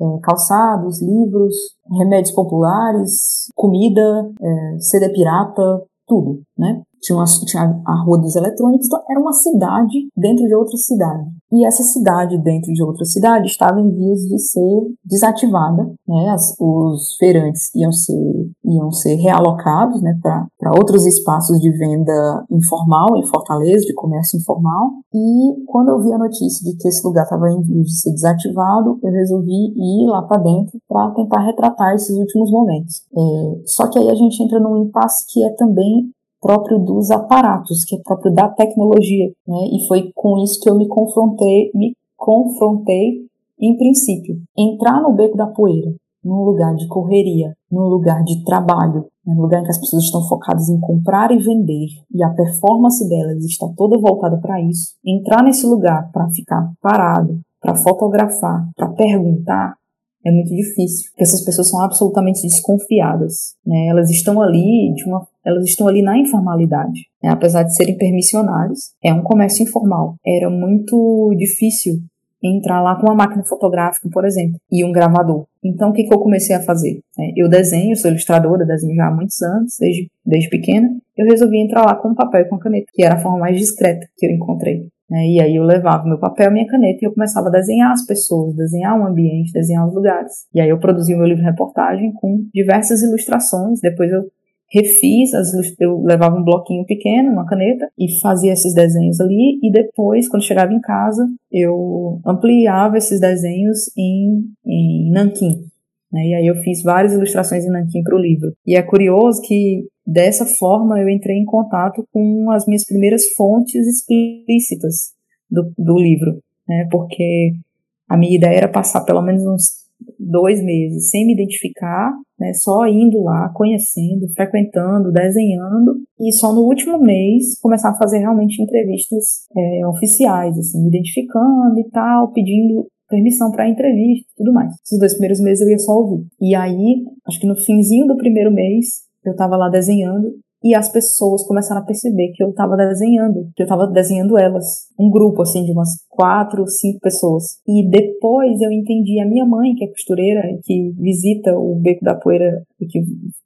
é, calçados, livros, remédios populares, comida, é, CD pirata, tudo, né? Tinha, uma, tinha a Rua dos Eletrônicos, então era uma cidade dentro de outra cidade. E essa cidade dentro de outra cidade estava em vias de ser desativada, né? As, os feirantes iam ser, iam ser realocados, né, para outros espaços de venda informal em Fortaleza, de comércio informal. E quando eu vi a notícia de que esse lugar estava em vias de ser desativado, eu resolvi ir lá para dentro para tentar retratar esses últimos momentos. É, só que aí a gente entra num impasse que é também próprio dos aparatos, que é próprio da tecnologia, né? E foi com isso que eu me confrontei, me confrontei em princípio. Entrar no beco da poeira, num lugar de correria, num lugar de trabalho, num lugar em que as pessoas estão focadas em comprar e vender, e a performance delas está toda voltada para isso. Entrar nesse lugar para ficar parado, para fotografar, para perguntar, é muito difícil, porque essas pessoas são absolutamente desconfiadas, né? Elas estão ali de uma, elas estão ali na informalidade, né? apesar de serem permissionários, é um comércio informal. Era muito difícil entrar lá com uma máquina fotográfica, por exemplo, e um gravador. Então, o que, que eu comecei a fazer? É, eu desenho, sou ilustradora, desenho já há muitos anos, desde, desde pequena. Eu resolvi entrar lá com papel e com caneta, que era a forma mais discreta que eu encontrei. É, e aí eu levava meu papel, minha caneta e eu começava a desenhar as pessoas, desenhar um ambiente, desenhar os lugares. E aí eu produzi o meu livro reportagem com diversas ilustrações. Depois eu refiz, as, eu levava um bloquinho pequeno, uma caneta, e fazia esses desenhos ali, e depois, quando chegava em casa, eu ampliava esses desenhos em, em nanquim. Né? E aí eu fiz várias ilustrações em nanquim para o livro. E é curioso que, dessa forma, eu entrei em contato com as minhas primeiras fontes explícitas do, do livro, né? porque a minha ideia era passar pelo menos uns dois meses sem me identificar, né, só indo lá, conhecendo, frequentando, desenhando, e só no último mês começar a fazer realmente entrevistas é, oficiais, assim, me identificando e tal, pedindo permissão para entrevista tudo mais. Esses dois primeiros meses eu ia só ouvir. E aí, acho que no finzinho do primeiro mês, eu estava lá desenhando e as pessoas começaram a perceber que eu estava desenhando, que eu estava desenhando elas, um grupo assim de umas quatro, cinco pessoas. E depois eu entendi a minha mãe, que é costureira, que visita o Beco da Poeira e que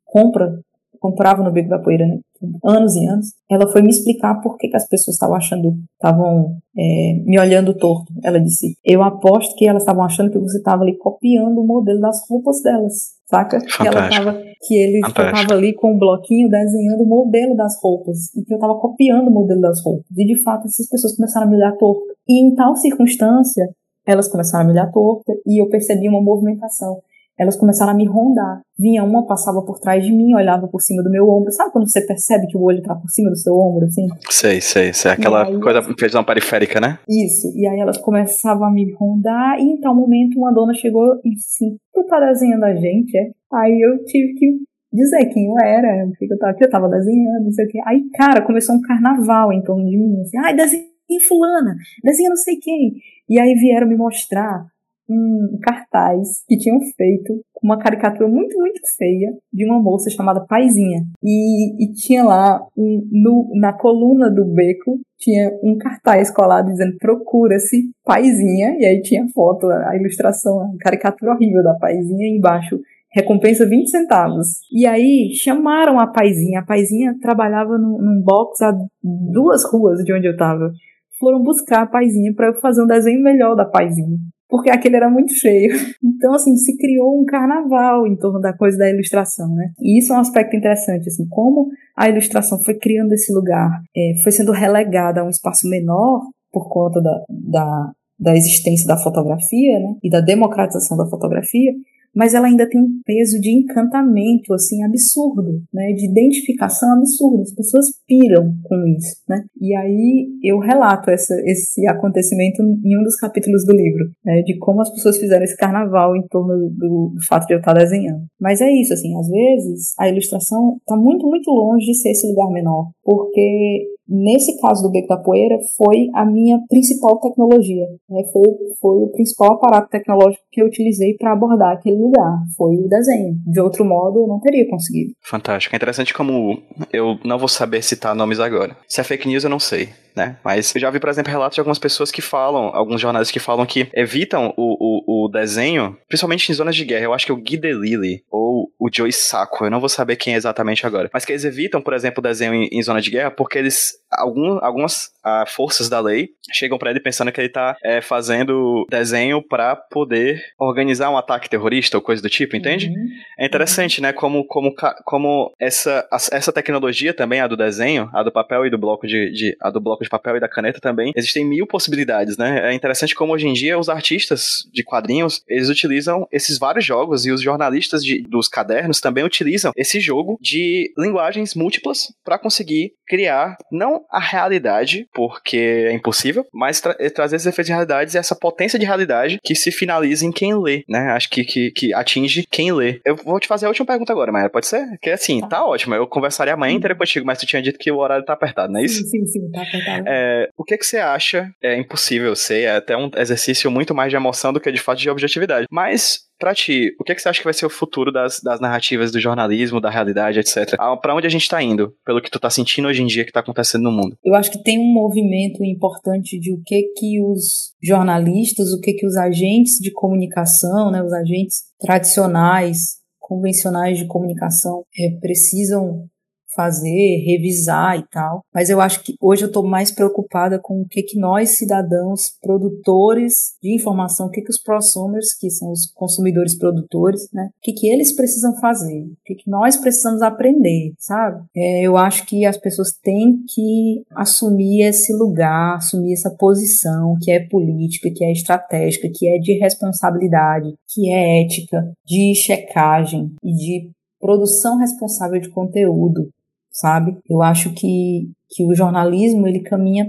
compra comprava no Beco da Poeira né, anos e anos, ela foi me explicar por que, que as pessoas estavam achando, estavam é, me olhando torto. Ela disse: Eu aposto que elas estavam achando que você estava ali copiando o modelo das roupas delas, saca? Que ela tava, que ele estava ali com um bloquinho desenhando o modelo das roupas e que eu estava copiando o modelo das roupas. E de fato essas pessoas começaram a me olhar torto. E em tal circunstância, elas começaram a me olhar torta e eu percebi uma movimentação elas começaram a me rondar. Vinha uma, passava por trás de mim, olhava por cima do meu ombro. Sabe quando você percebe que o olho tá por cima do seu ombro, assim? Sei, sei, sei. Aquela aí, coisa visão periférica, né? Isso. E aí elas começavam a me rondar e em tal momento uma dona chegou e disse tu tá desenhando a gente, é? Aí eu tive que dizer quem eu era, o que eu tava, que eu tava desenhando, não sei o quê. Aí, cara, começou um carnaval em torno de mim, assim, ai, desenha fulana, desenha não sei quem. E aí vieram me mostrar um cartaz que tinham feito uma caricatura muito, muito feia de uma moça chamada Paizinha. E, e tinha lá, um, no, na coluna do beco, tinha um cartaz colado dizendo procura-se Paizinha, e aí tinha foto, a ilustração, a caricatura horrível da Paizinha, embaixo recompensa 20 centavos. E aí chamaram a Paizinha, a Paizinha trabalhava num, num box a duas ruas de onde eu tava. Foram buscar a Paizinha para eu fazer um desenho melhor da Paizinha porque aquele era muito feio. Então, assim, se criou um carnaval em torno da coisa da ilustração, né? E isso é um aspecto interessante, assim, como a ilustração foi criando esse lugar, é, foi sendo relegada a um espaço menor por conta da, da, da existência da fotografia, né? E da democratização da fotografia, mas ela ainda tem um peso de encantamento, assim, absurdo, né? De identificação absurda. As pessoas piram com isso, né? E aí eu relato essa, esse acontecimento em um dos capítulos do livro, né? De como as pessoas fizeram esse carnaval em torno do, do fato de eu estar desenhando. Mas é isso, assim, às vezes a ilustração está muito, muito longe de ser esse lugar menor, porque Nesse caso do Beco da Poeira, foi a minha principal tecnologia. Né? Foi, foi o principal aparato tecnológico que eu utilizei para abordar aquele lugar. Foi o desenho. De outro modo, eu não teria conseguido. Fantástico. É interessante como eu não vou saber citar nomes agora. Se é fake news, eu não sei né? Mas eu já vi, por exemplo, relatos de algumas pessoas que falam, alguns jornalistas que falam que evitam o, o, o desenho, principalmente em zonas de guerra. Eu acho que o Guy Delisle ou o Joey Sacco, eu não vou saber quem é exatamente agora. Mas que eles evitam, por exemplo, o desenho em, em zona de guerra porque eles, algum, algumas ah, forças da lei chegam para ele pensando que ele tá é, fazendo desenho para poder organizar um ataque terrorista ou coisa do tipo, entende? Uhum. É interessante, uhum. né? Como, como, como essa, essa tecnologia também, a do desenho, a do papel e do bloco de, de a do bloco de papel e da caneta também, existem mil possibilidades, né? É interessante como hoje em dia os artistas de quadrinhos, eles utilizam esses vários jogos e os jornalistas de, dos cadernos também utilizam esse jogo de linguagens múltiplas para conseguir criar não a realidade, porque é impossível, mas tra trazer esses efeitos de realidade e essa potência de realidade que se finaliza em quem lê, né? Acho que, que, que atinge quem lê. Eu vou te fazer a última pergunta agora, Maia, pode ser? Que assim, tá, tá ótimo, eu conversaria amanhã inteira contigo, mas tu tinha dito que o horário tá apertado, não é isso? Sim, sim, sim tá apertado. É, o que, que você acha? É impossível ser, é até um exercício muito mais de emoção do que de fato de objetividade. Mas Pra ti, o que, é que você acha que vai ser o futuro das, das narrativas do jornalismo, da realidade, etc? Ah, pra onde a gente tá indo? Pelo que tu tá sentindo hoje em dia que tá acontecendo no mundo? Eu acho que tem um movimento importante de o que que os jornalistas, o que que os agentes de comunicação, né, os agentes tradicionais, convencionais de comunicação é, precisam fazer, revisar e tal. Mas eu acho que hoje eu estou mais preocupada com o que que nós cidadãos, produtores de informação, o que que os prosumers, que são os consumidores produtores, né, o que que eles precisam fazer, o que que nós precisamos aprender, sabe? É, eu acho que as pessoas têm que assumir esse lugar, assumir essa posição que é política, que é estratégica, que é de responsabilidade, que é ética, de checagem e de produção responsável de conteúdo, sabe? Eu acho que, que o jornalismo ele caminha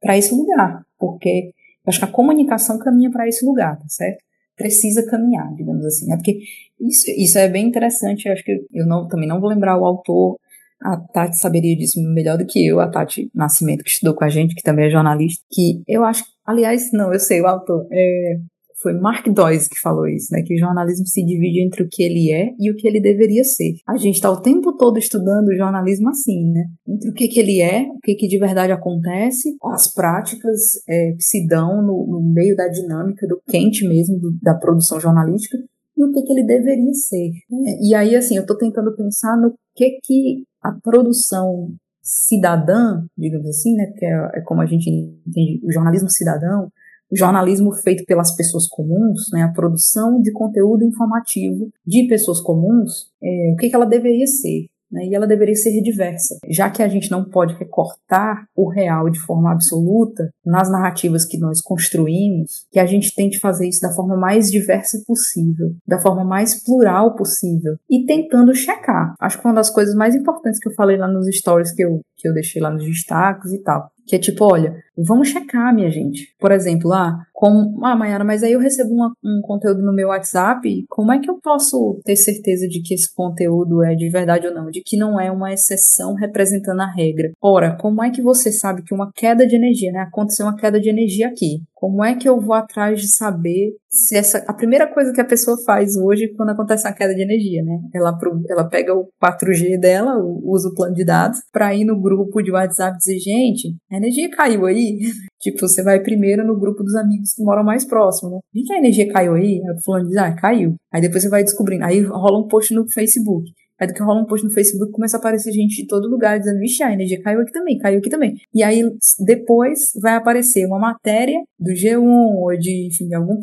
para esse lugar, porque eu acho que a comunicação caminha para esse lugar, tá certo? Precisa caminhar, digamos assim, né? Porque isso, isso é bem interessante, eu acho que eu não, também não vou lembrar o autor, a Tati saberia disso melhor do que eu, a Tati Nascimento, que estudou com a gente, que também é jornalista, que eu acho, aliás, não, eu sei, o autor, é, foi Mark Dois que falou isso, né? Que o jornalismo se divide entre o que ele é e o que ele deveria ser. A gente está o tempo todo estudando o jornalismo assim, né? Entre o que, que ele é, o que, que de verdade acontece, as práticas é, que se dão no, no, meio da dinâmica do quente mesmo do, da produção jornalística e o que, que ele deveria ser. É, e aí, assim, eu estou tentando pensar no que que a produção cidadã, digamos assim, né? Que é, é como a gente entende o jornalismo cidadão, jornalismo feito pelas pessoas comuns, né, a produção de conteúdo informativo de pessoas comuns, é, o que, que ela deveria ser né, e ela deveria ser diversa. Já que a gente não pode recortar o real de forma absoluta nas narrativas que nós construímos, que a gente tente fazer isso da forma mais diversa possível, da forma mais plural possível e tentando checar. Acho que uma das coisas mais importantes que eu falei lá nos stories que eu, que eu deixei lá nos destaques e tal, que é tipo, olha, vamos checar, minha gente. Por exemplo, ah, como, ah, Mayara, mas aí eu recebo uma, um conteúdo no meu WhatsApp, como é que eu posso ter certeza de que esse conteúdo é de verdade ou não? De que não é uma exceção representando a regra? Ora, como é que você sabe que uma queda de energia, né? Aconteceu uma queda de energia aqui. Como é que eu vou atrás de saber se essa. A primeira coisa que a pessoa faz hoje quando acontece uma queda de energia, né? Ela, ela pega o 4G dela, usa o plano de dados, para ir no grupo de WhatsApp dizer: gente, a energia caiu aí. tipo, você vai primeiro no grupo dos amigos que moram mais próximo, né? Gente, a energia caiu aí? Aí o fulano diz: ah, caiu. Aí depois você vai descobrindo. Aí rola um post no Facebook. Aí do que rola um post no Facebook, começa a aparecer gente de todo lugar dizendo, vixe, a energia caiu aqui também, caiu aqui também. E aí depois vai aparecer uma matéria do G1 ou de, enfim, de algum,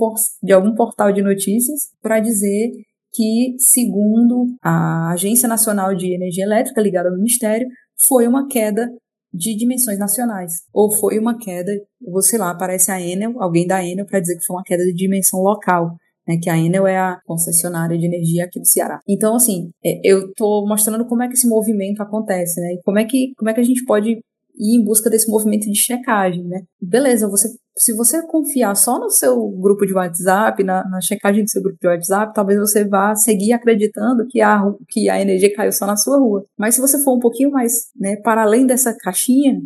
de algum portal de notícias para dizer que, segundo a Agência Nacional de Energia Elétrica, ligada ao Ministério, foi uma queda de dimensões nacionais. Ou foi uma queda, você lá, aparece a Enel, alguém da Enel, para dizer que foi uma queda de dimensão local né, que a Enel é a concessionária de energia aqui do Ceará. Então, assim, é, eu estou mostrando como é que esse movimento acontece, né, e como é que, como é que a gente pode ir em busca desse movimento de checagem, né. Beleza, você, se você confiar só no seu grupo de WhatsApp, na, na checagem do seu grupo de WhatsApp, talvez você vá seguir acreditando que a, que a energia caiu só na sua rua. Mas se você for um pouquinho mais, né, para além dessa caixinha,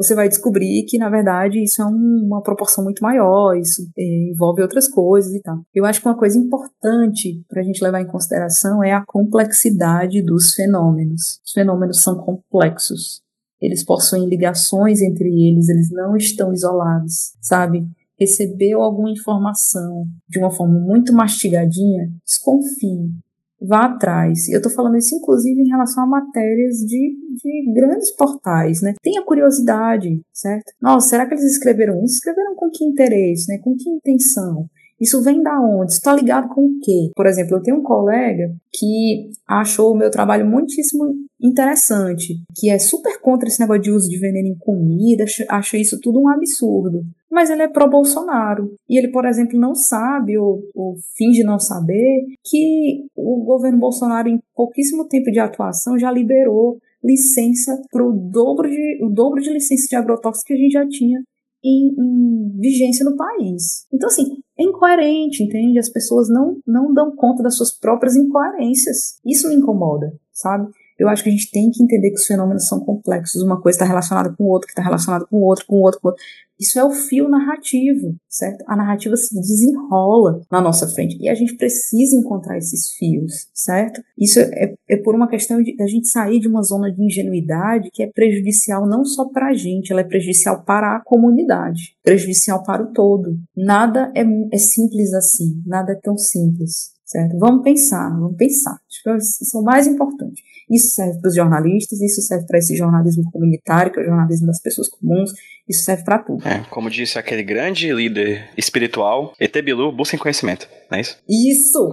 você vai descobrir que, na verdade, isso é um, uma proporção muito maior, isso é, envolve outras coisas e tal. Eu acho que uma coisa importante para a gente levar em consideração é a complexidade dos fenômenos. Os fenômenos são complexos. Eles possuem ligações entre eles, eles não estão isolados, sabe? Recebeu alguma informação de uma forma muito mastigadinha, desconfie vá atrás. Eu estou falando isso, inclusive, em relação a matérias de, de grandes portais, né? Tenha curiosidade, certo? Nossa, será que eles escreveram isso? Escreveram com que interesse, né? Com que intenção? Isso vem da onde? Está ligado com o quê? Por exemplo, eu tenho um colega que achou o meu trabalho muitíssimo interessante, que é super contra esse negócio de uso de veneno em comida, acha isso tudo um absurdo. Mas ele é pró-Bolsonaro. E ele, por exemplo, não sabe, ou, ou finge não saber, que o governo Bolsonaro, em pouquíssimo tempo de atuação, já liberou licença para o dobro de, o dobro de licença de agrotóxicos que a gente já tinha em, em, vigência no país. Então, assim, é incoerente, entende? As pessoas não, não dão conta das suas próprias incoerências. Isso me incomoda, sabe? Eu acho que a gente tem que entender que os fenômenos são complexos. Uma coisa está relacionada com outra, que está relacionada com outro, com outro, com outro. Isso é o fio narrativo, certo? A narrativa se desenrola na nossa frente e a gente precisa encontrar esses fios, certo? Isso é, é por uma questão de a gente sair de uma zona de ingenuidade que é prejudicial não só para a gente, ela é prejudicial para a comunidade, prejudicial para o todo. Nada é, é simples assim, nada é tão simples, certo? Vamos pensar, vamos pensar. Acho que isso é o mais importante. Isso serve para os jornalistas, isso serve para esse jornalismo comunitário, que é o jornalismo das pessoas comuns, isso serve para tudo. É, como disse aquele grande líder espiritual, ET Bilu, busquem conhecimento, não é isso? Isso!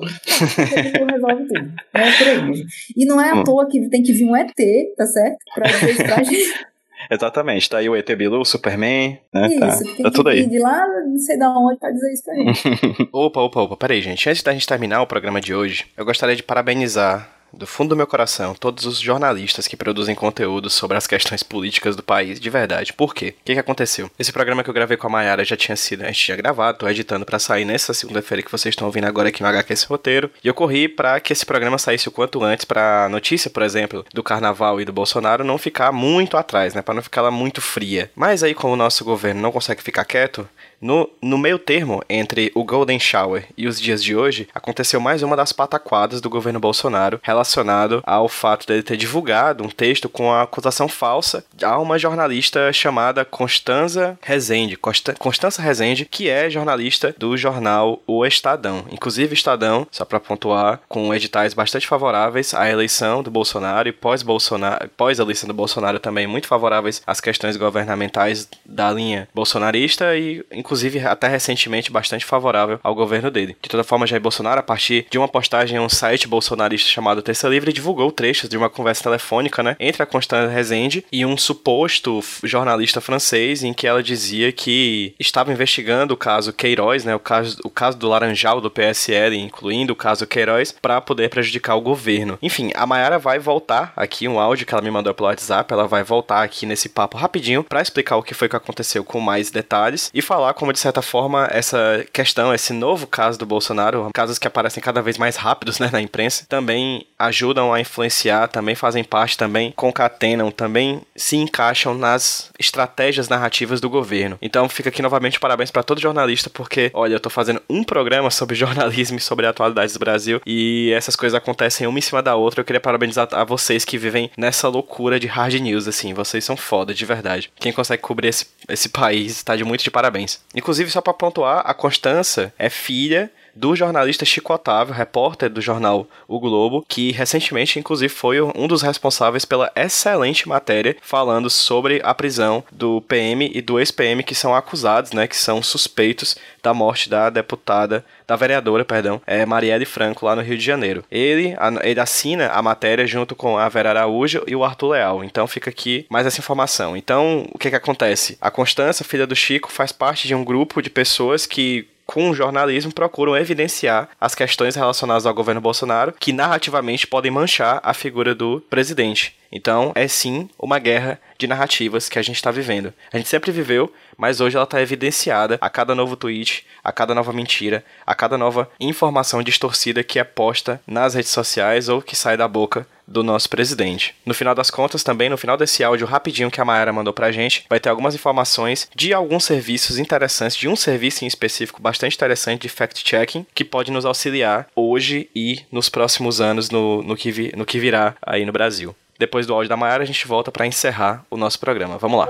ET Bilu resolve tudo. É por aí. E não é à hum. toa que tem que vir um ET, tá certo? Para gente. Exatamente, tá aí o ET Bilu, o Superman, né? Isso, tá, tem tá tudo aí. de lá, não sei de onde pra dizer isso pra gente. opa, opa, opa, peraí, gente. Antes da gente terminar o programa de hoje, eu gostaria de parabenizar do fundo do meu coração, todos os jornalistas que produzem conteúdo sobre as questões políticas do país, de verdade. Por quê? O que, que aconteceu? Esse programa que eu gravei com a Mayara já tinha sido, a gente tinha gravado, tô editando para sair nessa segunda-feira que vocês estão ouvindo agora aqui no HQ esse roteiro. E eu corri para que esse programa saísse o quanto antes para notícia, por exemplo, do carnaval e do Bolsonaro não ficar muito atrás, né, para não ficar lá muito fria. Mas aí como o nosso governo não consegue ficar quieto, no, no meio termo entre o Golden Shower e os dias de hoje, aconteceu mais uma das pataquadas do governo Bolsonaro relacionado ao fato dele ter divulgado um texto com a acusação falsa a uma jornalista chamada Constanza Rezende. Constança Rezende, que é jornalista do jornal O Estadão. Inclusive, Estadão, só para pontuar, com editais bastante favoráveis à eleição do Bolsonaro e pós-Bolsonaro, pós-eleição do Bolsonaro também muito favoráveis às questões governamentais da linha bolsonarista e inclusive até recentemente bastante favorável ao governo dele. De toda forma, Jair Bolsonaro, a partir de uma postagem em um site bolsonarista chamado Terça Livre, divulgou trechos de uma conversa telefônica, né, entre a Constância Rezende e um suposto jornalista francês em que ela dizia que estava investigando o caso Queiroz, né, o caso, o caso do Laranjal do PSL, incluindo o caso Queiroz, para poder prejudicar o governo. Enfim, a Mayara vai voltar aqui um áudio que ela me mandou pelo WhatsApp, ela vai voltar aqui nesse papo rapidinho para explicar o que foi que aconteceu com mais detalhes e falar como, de certa forma, essa questão, esse novo caso do Bolsonaro, casos que aparecem cada vez mais rápidos né, na imprensa, também ajudam a influenciar, também fazem parte, também concatenam, também se encaixam nas estratégias narrativas do governo. Então fica aqui novamente parabéns para todo jornalista, porque, olha, eu tô fazendo um programa sobre jornalismo e sobre atualidades do Brasil e essas coisas acontecem uma em cima da outra. Eu queria parabenizar a vocês que vivem nessa loucura de hard news, assim. Vocês são foda, de verdade. Quem consegue cobrir esse, esse país está de muito de parabéns. Inclusive, só para pontuar, a Constança é filha do jornalista Chico Otávio, repórter do jornal O Globo, que recentemente, inclusive, foi um dos responsáveis pela excelente matéria falando sobre a prisão do PM e do ex-PM que são acusados, né, que são suspeitos da morte da deputada, da vereadora, perdão, é Marielle Franco, lá no Rio de Janeiro. Ele, ele assina a matéria junto com a Vera Araújo e o Arthur Leal. Então fica aqui mais essa informação. Então, o que que acontece? A Constança, filha do Chico, faz parte de um grupo de pessoas que com o jornalismo procuram evidenciar as questões relacionadas ao governo Bolsonaro que narrativamente podem manchar a figura do presidente. Então, é sim uma guerra de narrativas que a gente está vivendo. A gente sempre viveu, mas hoje ela está evidenciada a cada novo tweet, a cada nova mentira, a cada nova informação distorcida que é posta nas redes sociais ou que sai da boca do nosso presidente. No final das contas, também no final desse áudio rapidinho que a Mayara mandou pra gente, vai ter algumas informações de alguns serviços interessantes, de um serviço em específico bastante interessante de fact-checking, que pode nos auxiliar hoje e nos próximos anos no, no, que, vi, no que virá aí no Brasil. Depois do áudio da Mayara, a gente volta para encerrar o nosso programa. Vamos lá.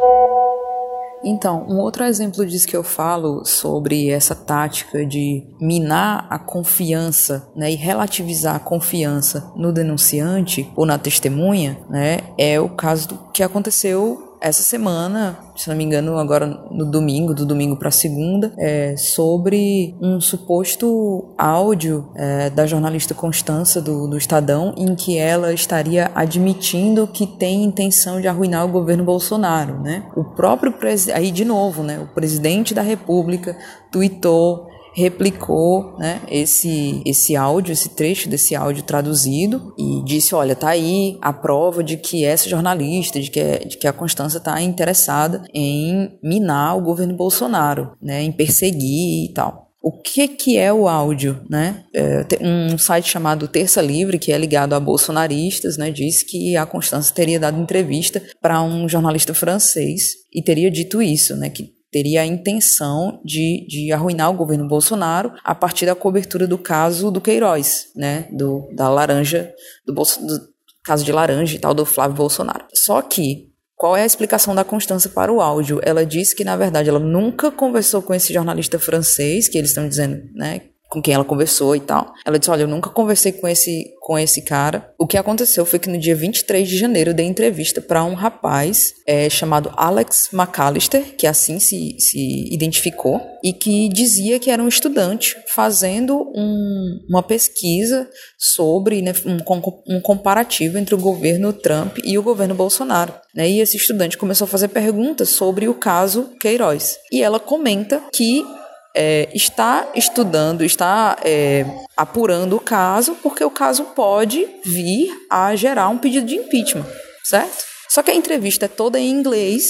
Então, um outro exemplo disso que eu falo sobre essa tática de minar a confiança né, e relativizar a confiança no denunciante ou na testemunha né, é o caso do que aconteceu essa semana, se não me engano, agora no domingo, do domingo para segunda, é, sobre um suposto áudio é, da jornalista Constança do, do Estadão, em que ela estaria admitindo que tem intenção de arruinar o governo Bolsonaro, né? O próprio presidente, aí de novo, né? O presidente da República tweetou replicou né, esse, esse áudio, esse trecho desse áudio traduzido e disse, olha, tá aí a prova de que essa jornalista, de que, de que a Constância está interessada em minar o governo Bolsonaro, né, em perseguir e tal. O que, que é o áudio, né? É, um site chamado Terça Livre, que é ligado a bolsonaristas, né, disse que a Constância teria dado entrevista para um jornalista francês e teria dito isso, né, que teria a intenção de, de arruinar o governo Bolsonaro a partir da cobertura do caso do Queiroz, né, do, da laranja, do, Bolso, do caso de laranja e tal do Flávio Bolsonaro. Só que qual é a explicação da Constância para o áudio? Ela disse que, na verdade, ela nunca conversou com esse jornalista francês, que eles estão dizendo, né, com quem ela conversou e tal. Ela disse: Olha, eu nunca conversei com esse, com esse cara. O que aconteceu foi que no dia 23 de janeiro eu dei entrevista para um rapaz é, chamado Alex McAllister, que assim se, se identificou, e que dizia que era um estudante fazendo um, uma pesquisa sobre né, um, um comparativo entre o governo Trump e o governo Bolsonaro. Né? E esse estudante começou a fazer perguntas sobre o caso Queiroz. E ela comenta que é, está estudando, está é, apurando o caso, porque o caso pode vir a gerar um pedido de impeachment, certo? Só que a entrevista é toda em inglês,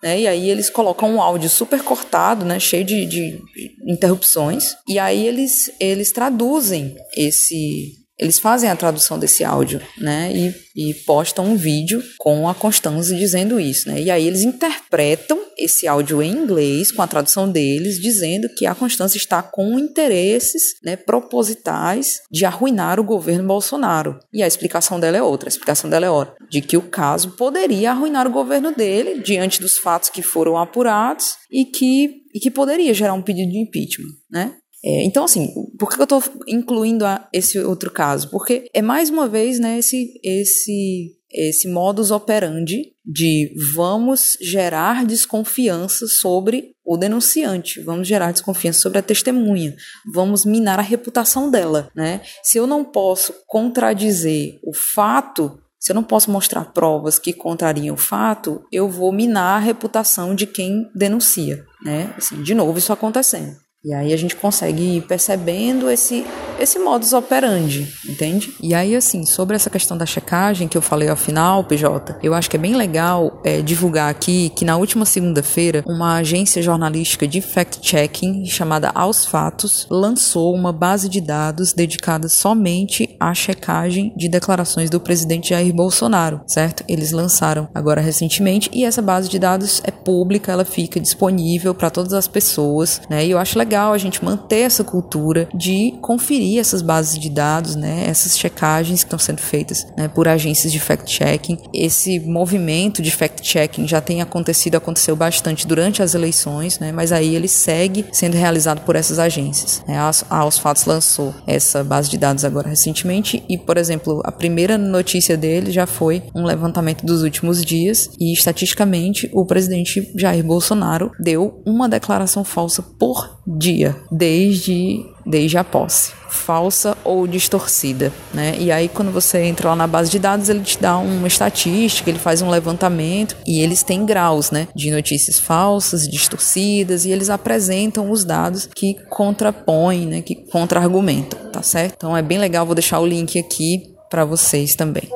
né? E aí eles colocam um áudio super cortado, né? Cheio de, de interrupções. E aí eles, eles traduzem esse eles fazem a tradução desse áudio, né? E, e postam um vídeo com a Constância dizendo isso, né? E aí eles interpretam esse áudio em inglês com a tradução deles, dizendo que a Constância está com interesses, né, propositais de arruinar o governo Bolsonaro. E a explicação dela é outra. A explicação dela é outra, de que o caso poderia arruinar o governo dele diante dos fatos que foram apurados e que e que poderia gerar um pedido de impeachment, né? É, então, assim, por que eu estou incluindo a, esse outro caso? Porque é mais uma vez né, esse, esse, esse modus operandi de vamos gerar desconfiança sobre o denunciante, vamos gerar desconfiança sobre a testemunha, vamos minar a reputação dela. Né? Se eu não posso contradizer o fato se eu não posso mostrar provas que contrariam o fato, eu vou minar a reputação de quem denuncia, né? Assim, de novo isso acontecendo. E aí a gente consegue ir percebendo esse, esse modus operandi, entende? E aí, assim, sobre essa questão da checagem que eu falei ao final, PJ, eu acho que é bem legal é, divulgar aqui que na última segunda-feira, uma agência jornalística de fact-checking chamada Aos Fatos lançou uma base de dados dedicada somente à checagem de declarações do presidente Jair Bolsonaro, certo? Eles lançaram agora recentemente e essa base de dados é pública, ela fica disponível para todas as pessoas, né? E eu acho legal legal a gente manter essa cultura de conferir essas bases de dados, né, essas checagens que estão sendo feitas né, por agências de fact-checking. Esse movimento de fact-checking já tem acontecido, aconteceu bastante durante as eleições, né, mas aí ele segue sendo realizado por essas agências. Né. A Aos Fatos lançou essa base de dados agora recentemente e, por exemplo, a primeira notícia dele já foi um levantamento dos últimos dias e, estatisticamente, o presidente Jair Bolsonaro deu uma declaração falsa por dia, desde, desde a posse. Falsa ou distorcida, né? E aí, quando você entra lá na base de dados, ele te dá uma estatística, ele faz um levantamento e eles têm graus, né? De notícias falsas, distorcidas, e eles apresentam os dados que contrapõem, né? Que contra-argumentam, tá certo? Então é bem legal, vou deixar o link aqui para vocês também.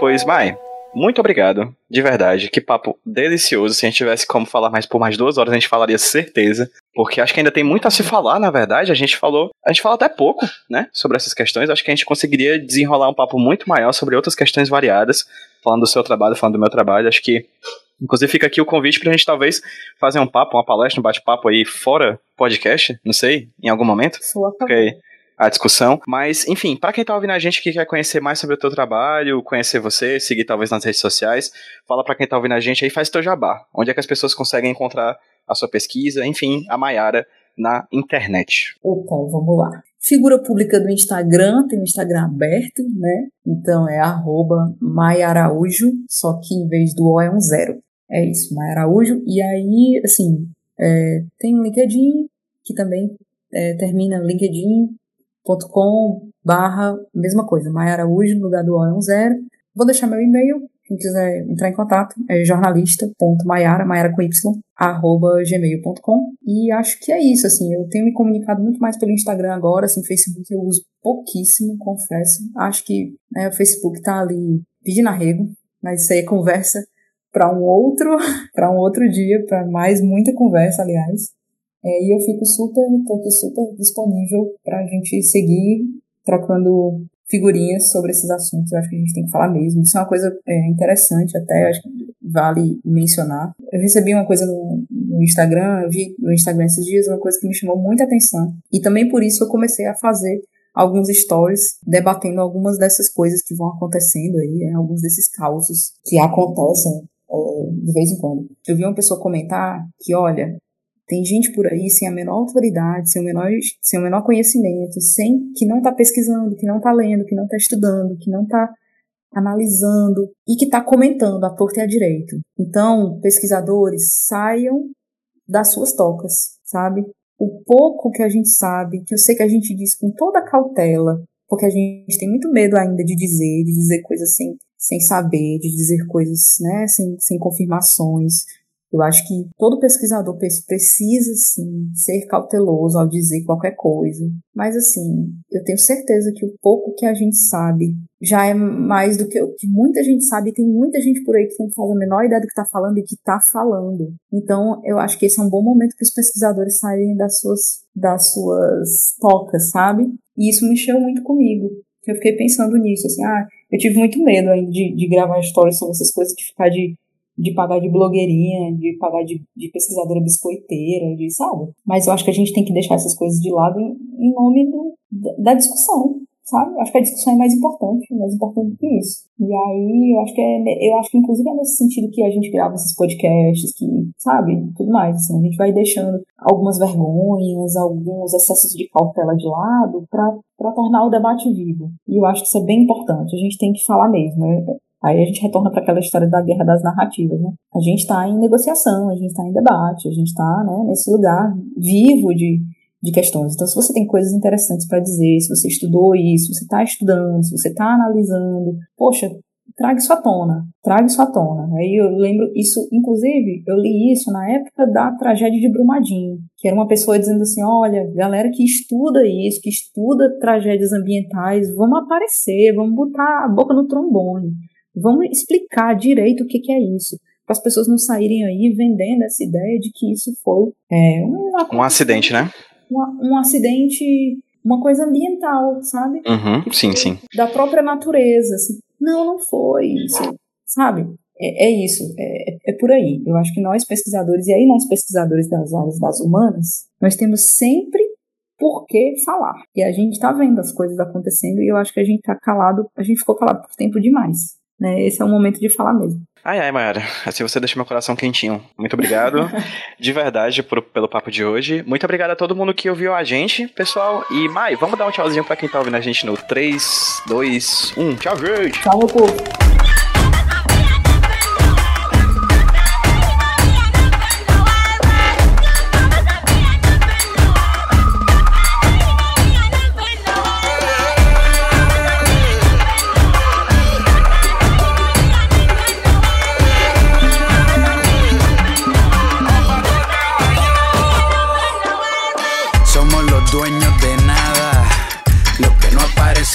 Pois, Mai, muito obrigado, de verdade. Que papo delicioso. Se a gente tivesse como falar mais por mais duas horas, a gente falaria certeza. Porque acho que ainda tem muito a se falar, na verdade. A gente falou. A gente fala até pouco, né? Sobre essas questões. Acho que a gente conseguiria desenrolar um papo muito maior sobre outras questões variadas. Falando do seu trabalho, falando do meu trabalho. Acho que. Inclusive fica aqui o convite pra gente talvez fazer um papo, uma palestra, um bate-papo aí fora podcast, não sei, em algum momento. Sua porque a discussão. Mas, enfim, para quem tá ouvindo a gente que quer conhecer mais sobre o teu trabalho, conhecer você, seguir talvez nas redes sociais, fala para quem tá ouvindo a gente aí, faz teu jabá. Onde é que as pessoas conseguem encontrar a sua pesquisa, enfim, a Maiara na internet. Opa, vamos lá. Figura pública do Instagram, tem o Instagram aberto, né? Então é arroba Maiaraújo, só que em vez do O é um zero. É isso, Maiaraújo. E aí, assim, é, tem o LinkedIn, que também é, termina LinkedIn, com barra, mesma coisa, Maia Araújo, no lugar do O é um zero. Vou deixar meu e-mail, quem quiser entrar em contato, é jornalista.maiara, maiara com y, arroba gmail.com. E acho que é isso, assim, eu tenho me comunicado muito mais pelo Instagram agora, assim, Facebook eu uso pouquíssimo, confesso. Acho que né, o Facebook tá ali pedindo arrego, mas isso aí é conversa para um outro, para um outro dia, para mais muita conversa, aliás. É, e eu fico super, super disponível para a gente seguir trocando figurinhas sobre esses assuntos. Eu acho que a gente tem que falar mesmo. Isso é uma coisa é, interessante até, acho que vale mencionar. Eu recebi uma coisa no, no Instagram, eu vi no Instagram esses dias uma coisa que me chamou muita atenção. E também por isso eu comecei a fazer alguns stories debatendo algumas dessas coisas que vão acontecendo aí, né? alguns desses causos que acontecem é, de vez em quando. Eu vi uma pessoa comentar que, olha, tem gente por aí sem a menor autoridade, sem o menor, sem o menor conhecimento, sem que não está pesquisando, que não está lendo, que não está estudando, que não está analisando e que está comentando a torta e a direito. Então, pesquisadores, saiam das suas tocas, sabe? O pouco que a gente sabe, que eu sei que a gente diz com toda cautela, porque a gente tem muito medo ainda de dizer, de dizer coisas sem, sem saber, de dizer coisas né, sem, sem confirmações, eu acho que todo pesquisador precisa, sim, ser cauteloso ao dizer qualquer coisa. Mas, assim, eu tenho certeza que o pouco que a gente sabe já é mais do que o que muita gente sabe. Tem muita gente por aí que não faz a menor ideia do que está falando e que está falando. Então, eu acho que esse é um bom momento para os pesquisadores saírem das suas, das suas tocas, sabe? E isso mexeu muito comigo. Eu fiquei pensando nisso, assim, ah, eu tive muito medo de, de gravar histórias sobre essas coisas, de ficar de de pagar de blogueirinha, de pagar de, de, pesquisadora biscoiteira, de, sabe? Mas eu acho que a gente tem que deixar essas coisas de lado em, em nome do, da discussão, sabe? Acho que a discussão é mais importante, mais importante do que isso. E aí, eu acho que é, eu acho que inclusive é nesse sentido que a gente grava esses podcasts, que, sabe? Tudo mais, assim, a gente vai deixando algumas vergonhas, alguns excessos de cautela de lado para tornar o debate vivo. E eu acho que isso é bem importante, a gente tem que falar mesmo, né? Aí a gente retorna para aquela história da guerra das narrativas, né? A gente está em negociação, a gente está em debate, a gente está né, nesse lugar vivo de, de questões. Então, se você tem coisas interessantes para dizer, se você estudou isso, se você está estudando, se você está analisando, poxa, traga à tona, traga à tona. Aí eu lembro isso, inclusive, eu li isso na época da tragédia de Brumadinho, que era uma pessoa dizendo assim, olha, galera que estuda isso, que estuda tragédias ambientais, vamos aparecer, vamos botar a boca no trombone. Vamos explicar direito o que, que é isso, para as pessoas não saírem aí vendendo essa ideia de que isso foi é, uma, um acidente, né? Um, um acidente, uma coisa ambiental, sabe? Uhum, sim, sim. Da própria natureza, assim. Não, não foi isso, sabe? É, é isso, é, é, por aí. Eu acho que nós pesquisadores, e aí nós pesquisadores das áreas das humanas, nós temos sempre por que falar. E a gente está vendo as coisas acontecendo e eu acho que a gente está calado, a gente ficou calado por tempo demais. Né? Esse é o momento de falar mesmo. Ai, ai, Mayara. Assim você deixa meu coração quentinho. Muito obrigado, de verdade, por, pelo papo de hoje. Muito obrigado a todo mundo que ouviu a gente, pessoal. E, Mai, vamos dar um tchauzinho pra quem tá ouvindo a gente no 3, 2, 1. Tchau, gente! Tchau, meu povo!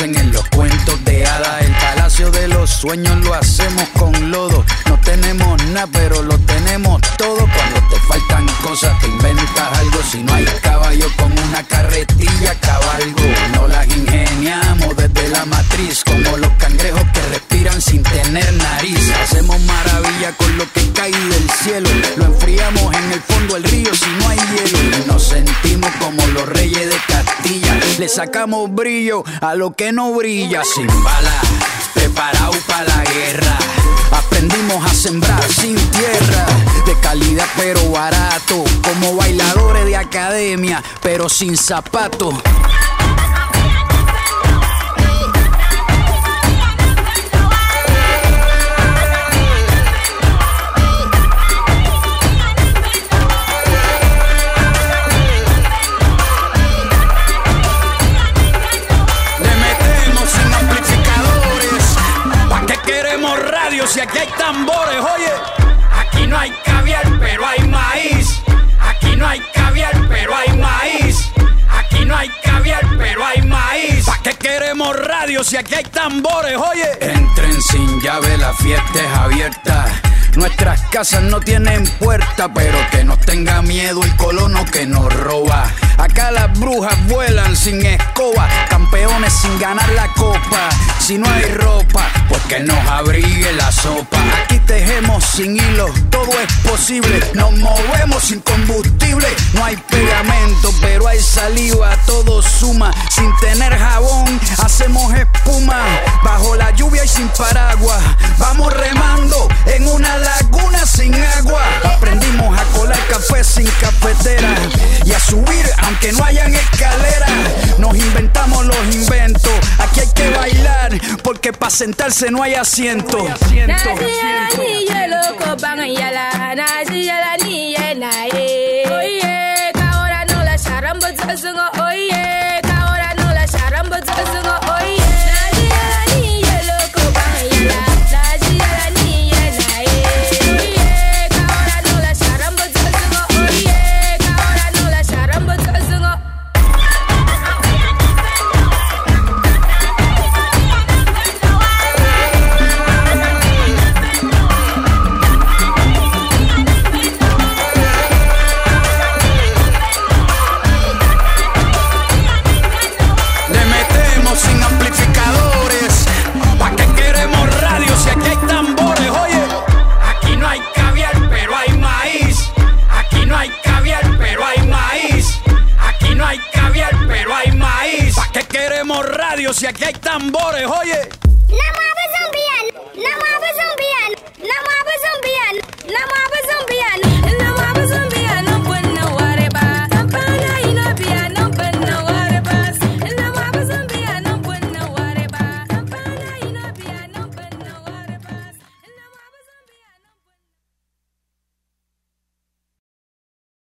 En los cuentos de hadas. El palacio de los sueños lo hacemos con lodo. Tenemos nada, pero lo tenemos todo. Cuando te faltan cosas, te inventas algo. Si no hay caballo con una carretilla, cabalgo. No las ingeniamos desde la matriz, como los cangrejos que respiran sin tener nariz. Hacemos maravilla con lo que cae del cielo. Lo enfriamos en el fondo del río si no hay hielo. Nos sentimos como los reyes de Castilla. Le sacamos brillo a lo que no brilla sin bala, preparado para la guerra. Sembrar sin tierra, de calidad pero barato, como bailadores de academia, pero sin zapatos. Si aquí hay tambores, oye? Entren sin llave, la fiesta es abierta. Nuestras casas no tienen puerta, pero que nos tenga miedo el colono que nos roba. Acá las brujas vuelan sin escoba campeones sin ganar la copa. Si no hay ropa, pues que nos abrigue la sopa. Aquí tejemos sin hilo, todo es posible. Nos movemos sin combustible. No hay pegamento, pero hay saliva, todo suma. Sin tener jabón, hacemos espuma. Bajo la lluvia y sin paraguas. Vamos remando en una laguna sin agua. Aprendimos a colar café sin cafetera y a subir aunque no hayan escalera. Nos inventamos los inventos. Aquí hay que bailar porque para sentarse no hay asiento. No hay asiento. Si aquí hay tambores? Oye.